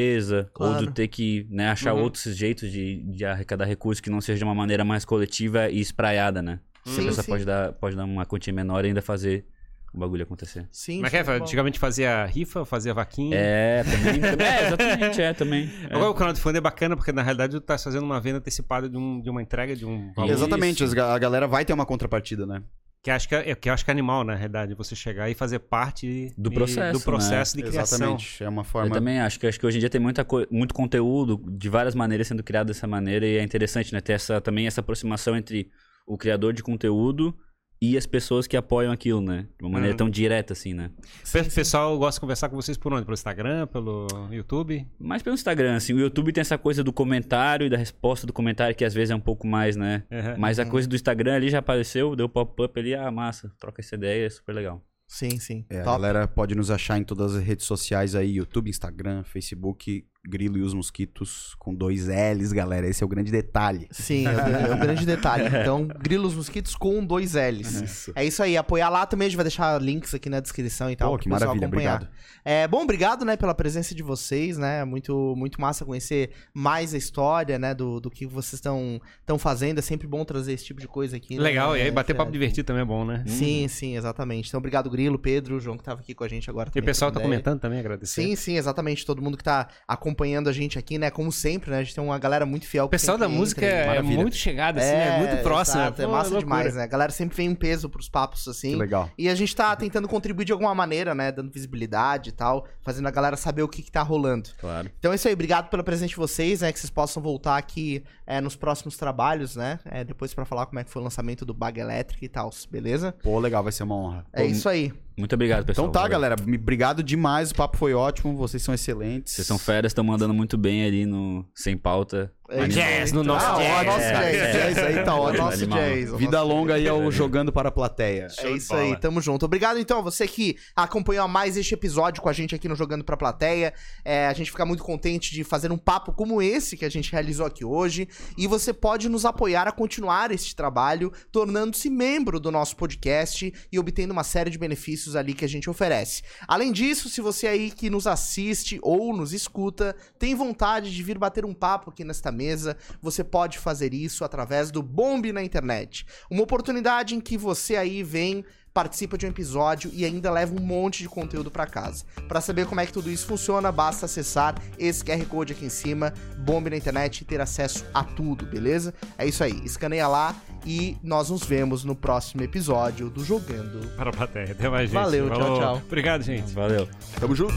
Claro. ou de ter que né, achar Uhum. outros jeitos de, de arrecadar recursos que não seja de uma maneira mais coletiva e espraiada, né? Sim, a pessoa sim. pode dar, pode dar uma quantia menor e ainda fazer o bagulho acontecer. Sim. Como é que é? de. Antigamente fazia rifa, fazia vaquinha. É, também. também- é, exatamente, é, também. *laughs* É. Agora o crowdfunding é bacana porque na realidade tu tá fazendo uma venda antecipada de, um- de uma entrega de um valor. Exatamente, ga- a galera vai ter uma contrapartida, né? Que acho que é, que eu acho que é animal, na realidade, você chegar e fazer parte Do e- processo, do processo de criação. Exatamente. É uma Eu forma. também acho que acho que hoje em dia tem muita muito conteúdo de várias maneiras sendo criado dessa maneira e é interessante, né? Ter essa, também essa aproximação entre o criador de conteúdo e as pessoas que apoiam aquilo, né? De uma maneira Hum. tão direta assim, né? O pessoal gosta de conversar com vocês por onde? Pelo Instagram, pelo YouTube? Mais pelo Instagram, assim. O YouTube tem essa coisa do comentário e da resposta do comentário que às vezes é um pouco mais, né? Uhum. Mas a coisa do Instagram ali já apareceu, deu pop-up ali, ah, massa, troca essa ideia, é super legal. Sim, sim. É, a galera pode nos achar em todas as redes sociais aí, YouTube, Instagram, Facebook, Grilo e os Mosquitos, com dois L's, galera. Esse é o grande detalhe. Sim, é o, é o grande detalhe. *laughs* Então, grilos mosquitos com dois L's. Isso. É isso aí, apoiar lá também, a gente vai deixar links aqui na descrição e tal. Pô, pro que pessoal maravilha, acompanhar. obrigado. É, bom, obrigado, né, pela presença de vocês, né? Muito, muito massa conhecer mais a história, né, do, do que vocês estão estão fazendo. É sempre bom trazer esse tipo de coisa aqui. né? Legal, e aí bater É, papo divertido também é bom, né? Sim, sim, exatamente. Então, obrigado, Grilo, Pedro, o João que tava aqui com a gente agora. E o também, pessoal tá ideia. comentando também, agradecer. Sim, sim, exatamente. Todo mundo que tá acompanhando a gente aqui, né? Como sempre, né? A gente tem uma galera muito fiel. O pessoal da música é, Maravilha. muito chegado, assim, é, muito próximo. exato, é Pô, massa loucura. demais, né? A galera sempre vem em peso pros papos, Que assim. legal. E a gente tá tentando contribuir de alguma maneira, né? Dando visibilidade e tal, fazendo a galera saber o que, que tá rolando. Claro. Então é isso aí, obrigado pela presença de vocês, né? Que vocês possam voltar aqui é, nos próximos trabalhos, né? É, depois pra falar como é que foi o lançamento do Bag Elétrica e tal, beleza? Pô, legal, vai ser uma honra. É Pô, isso aí. Muito obrigado, pessoal. Então tá, Valeu. galera. Obrigado demais. O papo foi ótimo. Vocês são excelentes. Vocês são feras, estão mandando muito bem ali no Sem Pauta. É Jazz, no nosso Ah, jazz. ó, nosso É, jazz. é, Jazz aí tá O ótimo. nosso Animal. jazz. Vida nosso longa aí ao Jogando para a Plateia. É isso aí, tamo junto. Obrigado então a você que acompanhou mais este episódio com a gente aqui no Jogando Pra Plateia. É, a gente fica muito contente de fazer um papo como esse que a gente realizou aqui hoje. E você pode nos apoiar a continuar este trabalho, tornando-se membro do nosso podcast e obtendo uma série de benefícios ali que a gente oferece. Além disso, se você aí que nos assiste ou nos escuta, tem vontade de vir bater um papo aqui nesta mesa, você pode fazer isso através do Bombe na internet. Uma oportunidade em que você aí vem participa de um episódio e ainda leva um monte de conteúdo pra casa. Pra saber como é que tudo isso funciona, basta acessar esse QR Code aqui em cima, bombe na internet e ter acesso a tudo, beleza? É isso aí, escaneia lá e nós nos vemos no próximo episódio do Jogando. Para a plateia. Até mais, gente. Valeu, tchau, Falou. tchau. Obrigado, gente. Valeu. Tamo junto.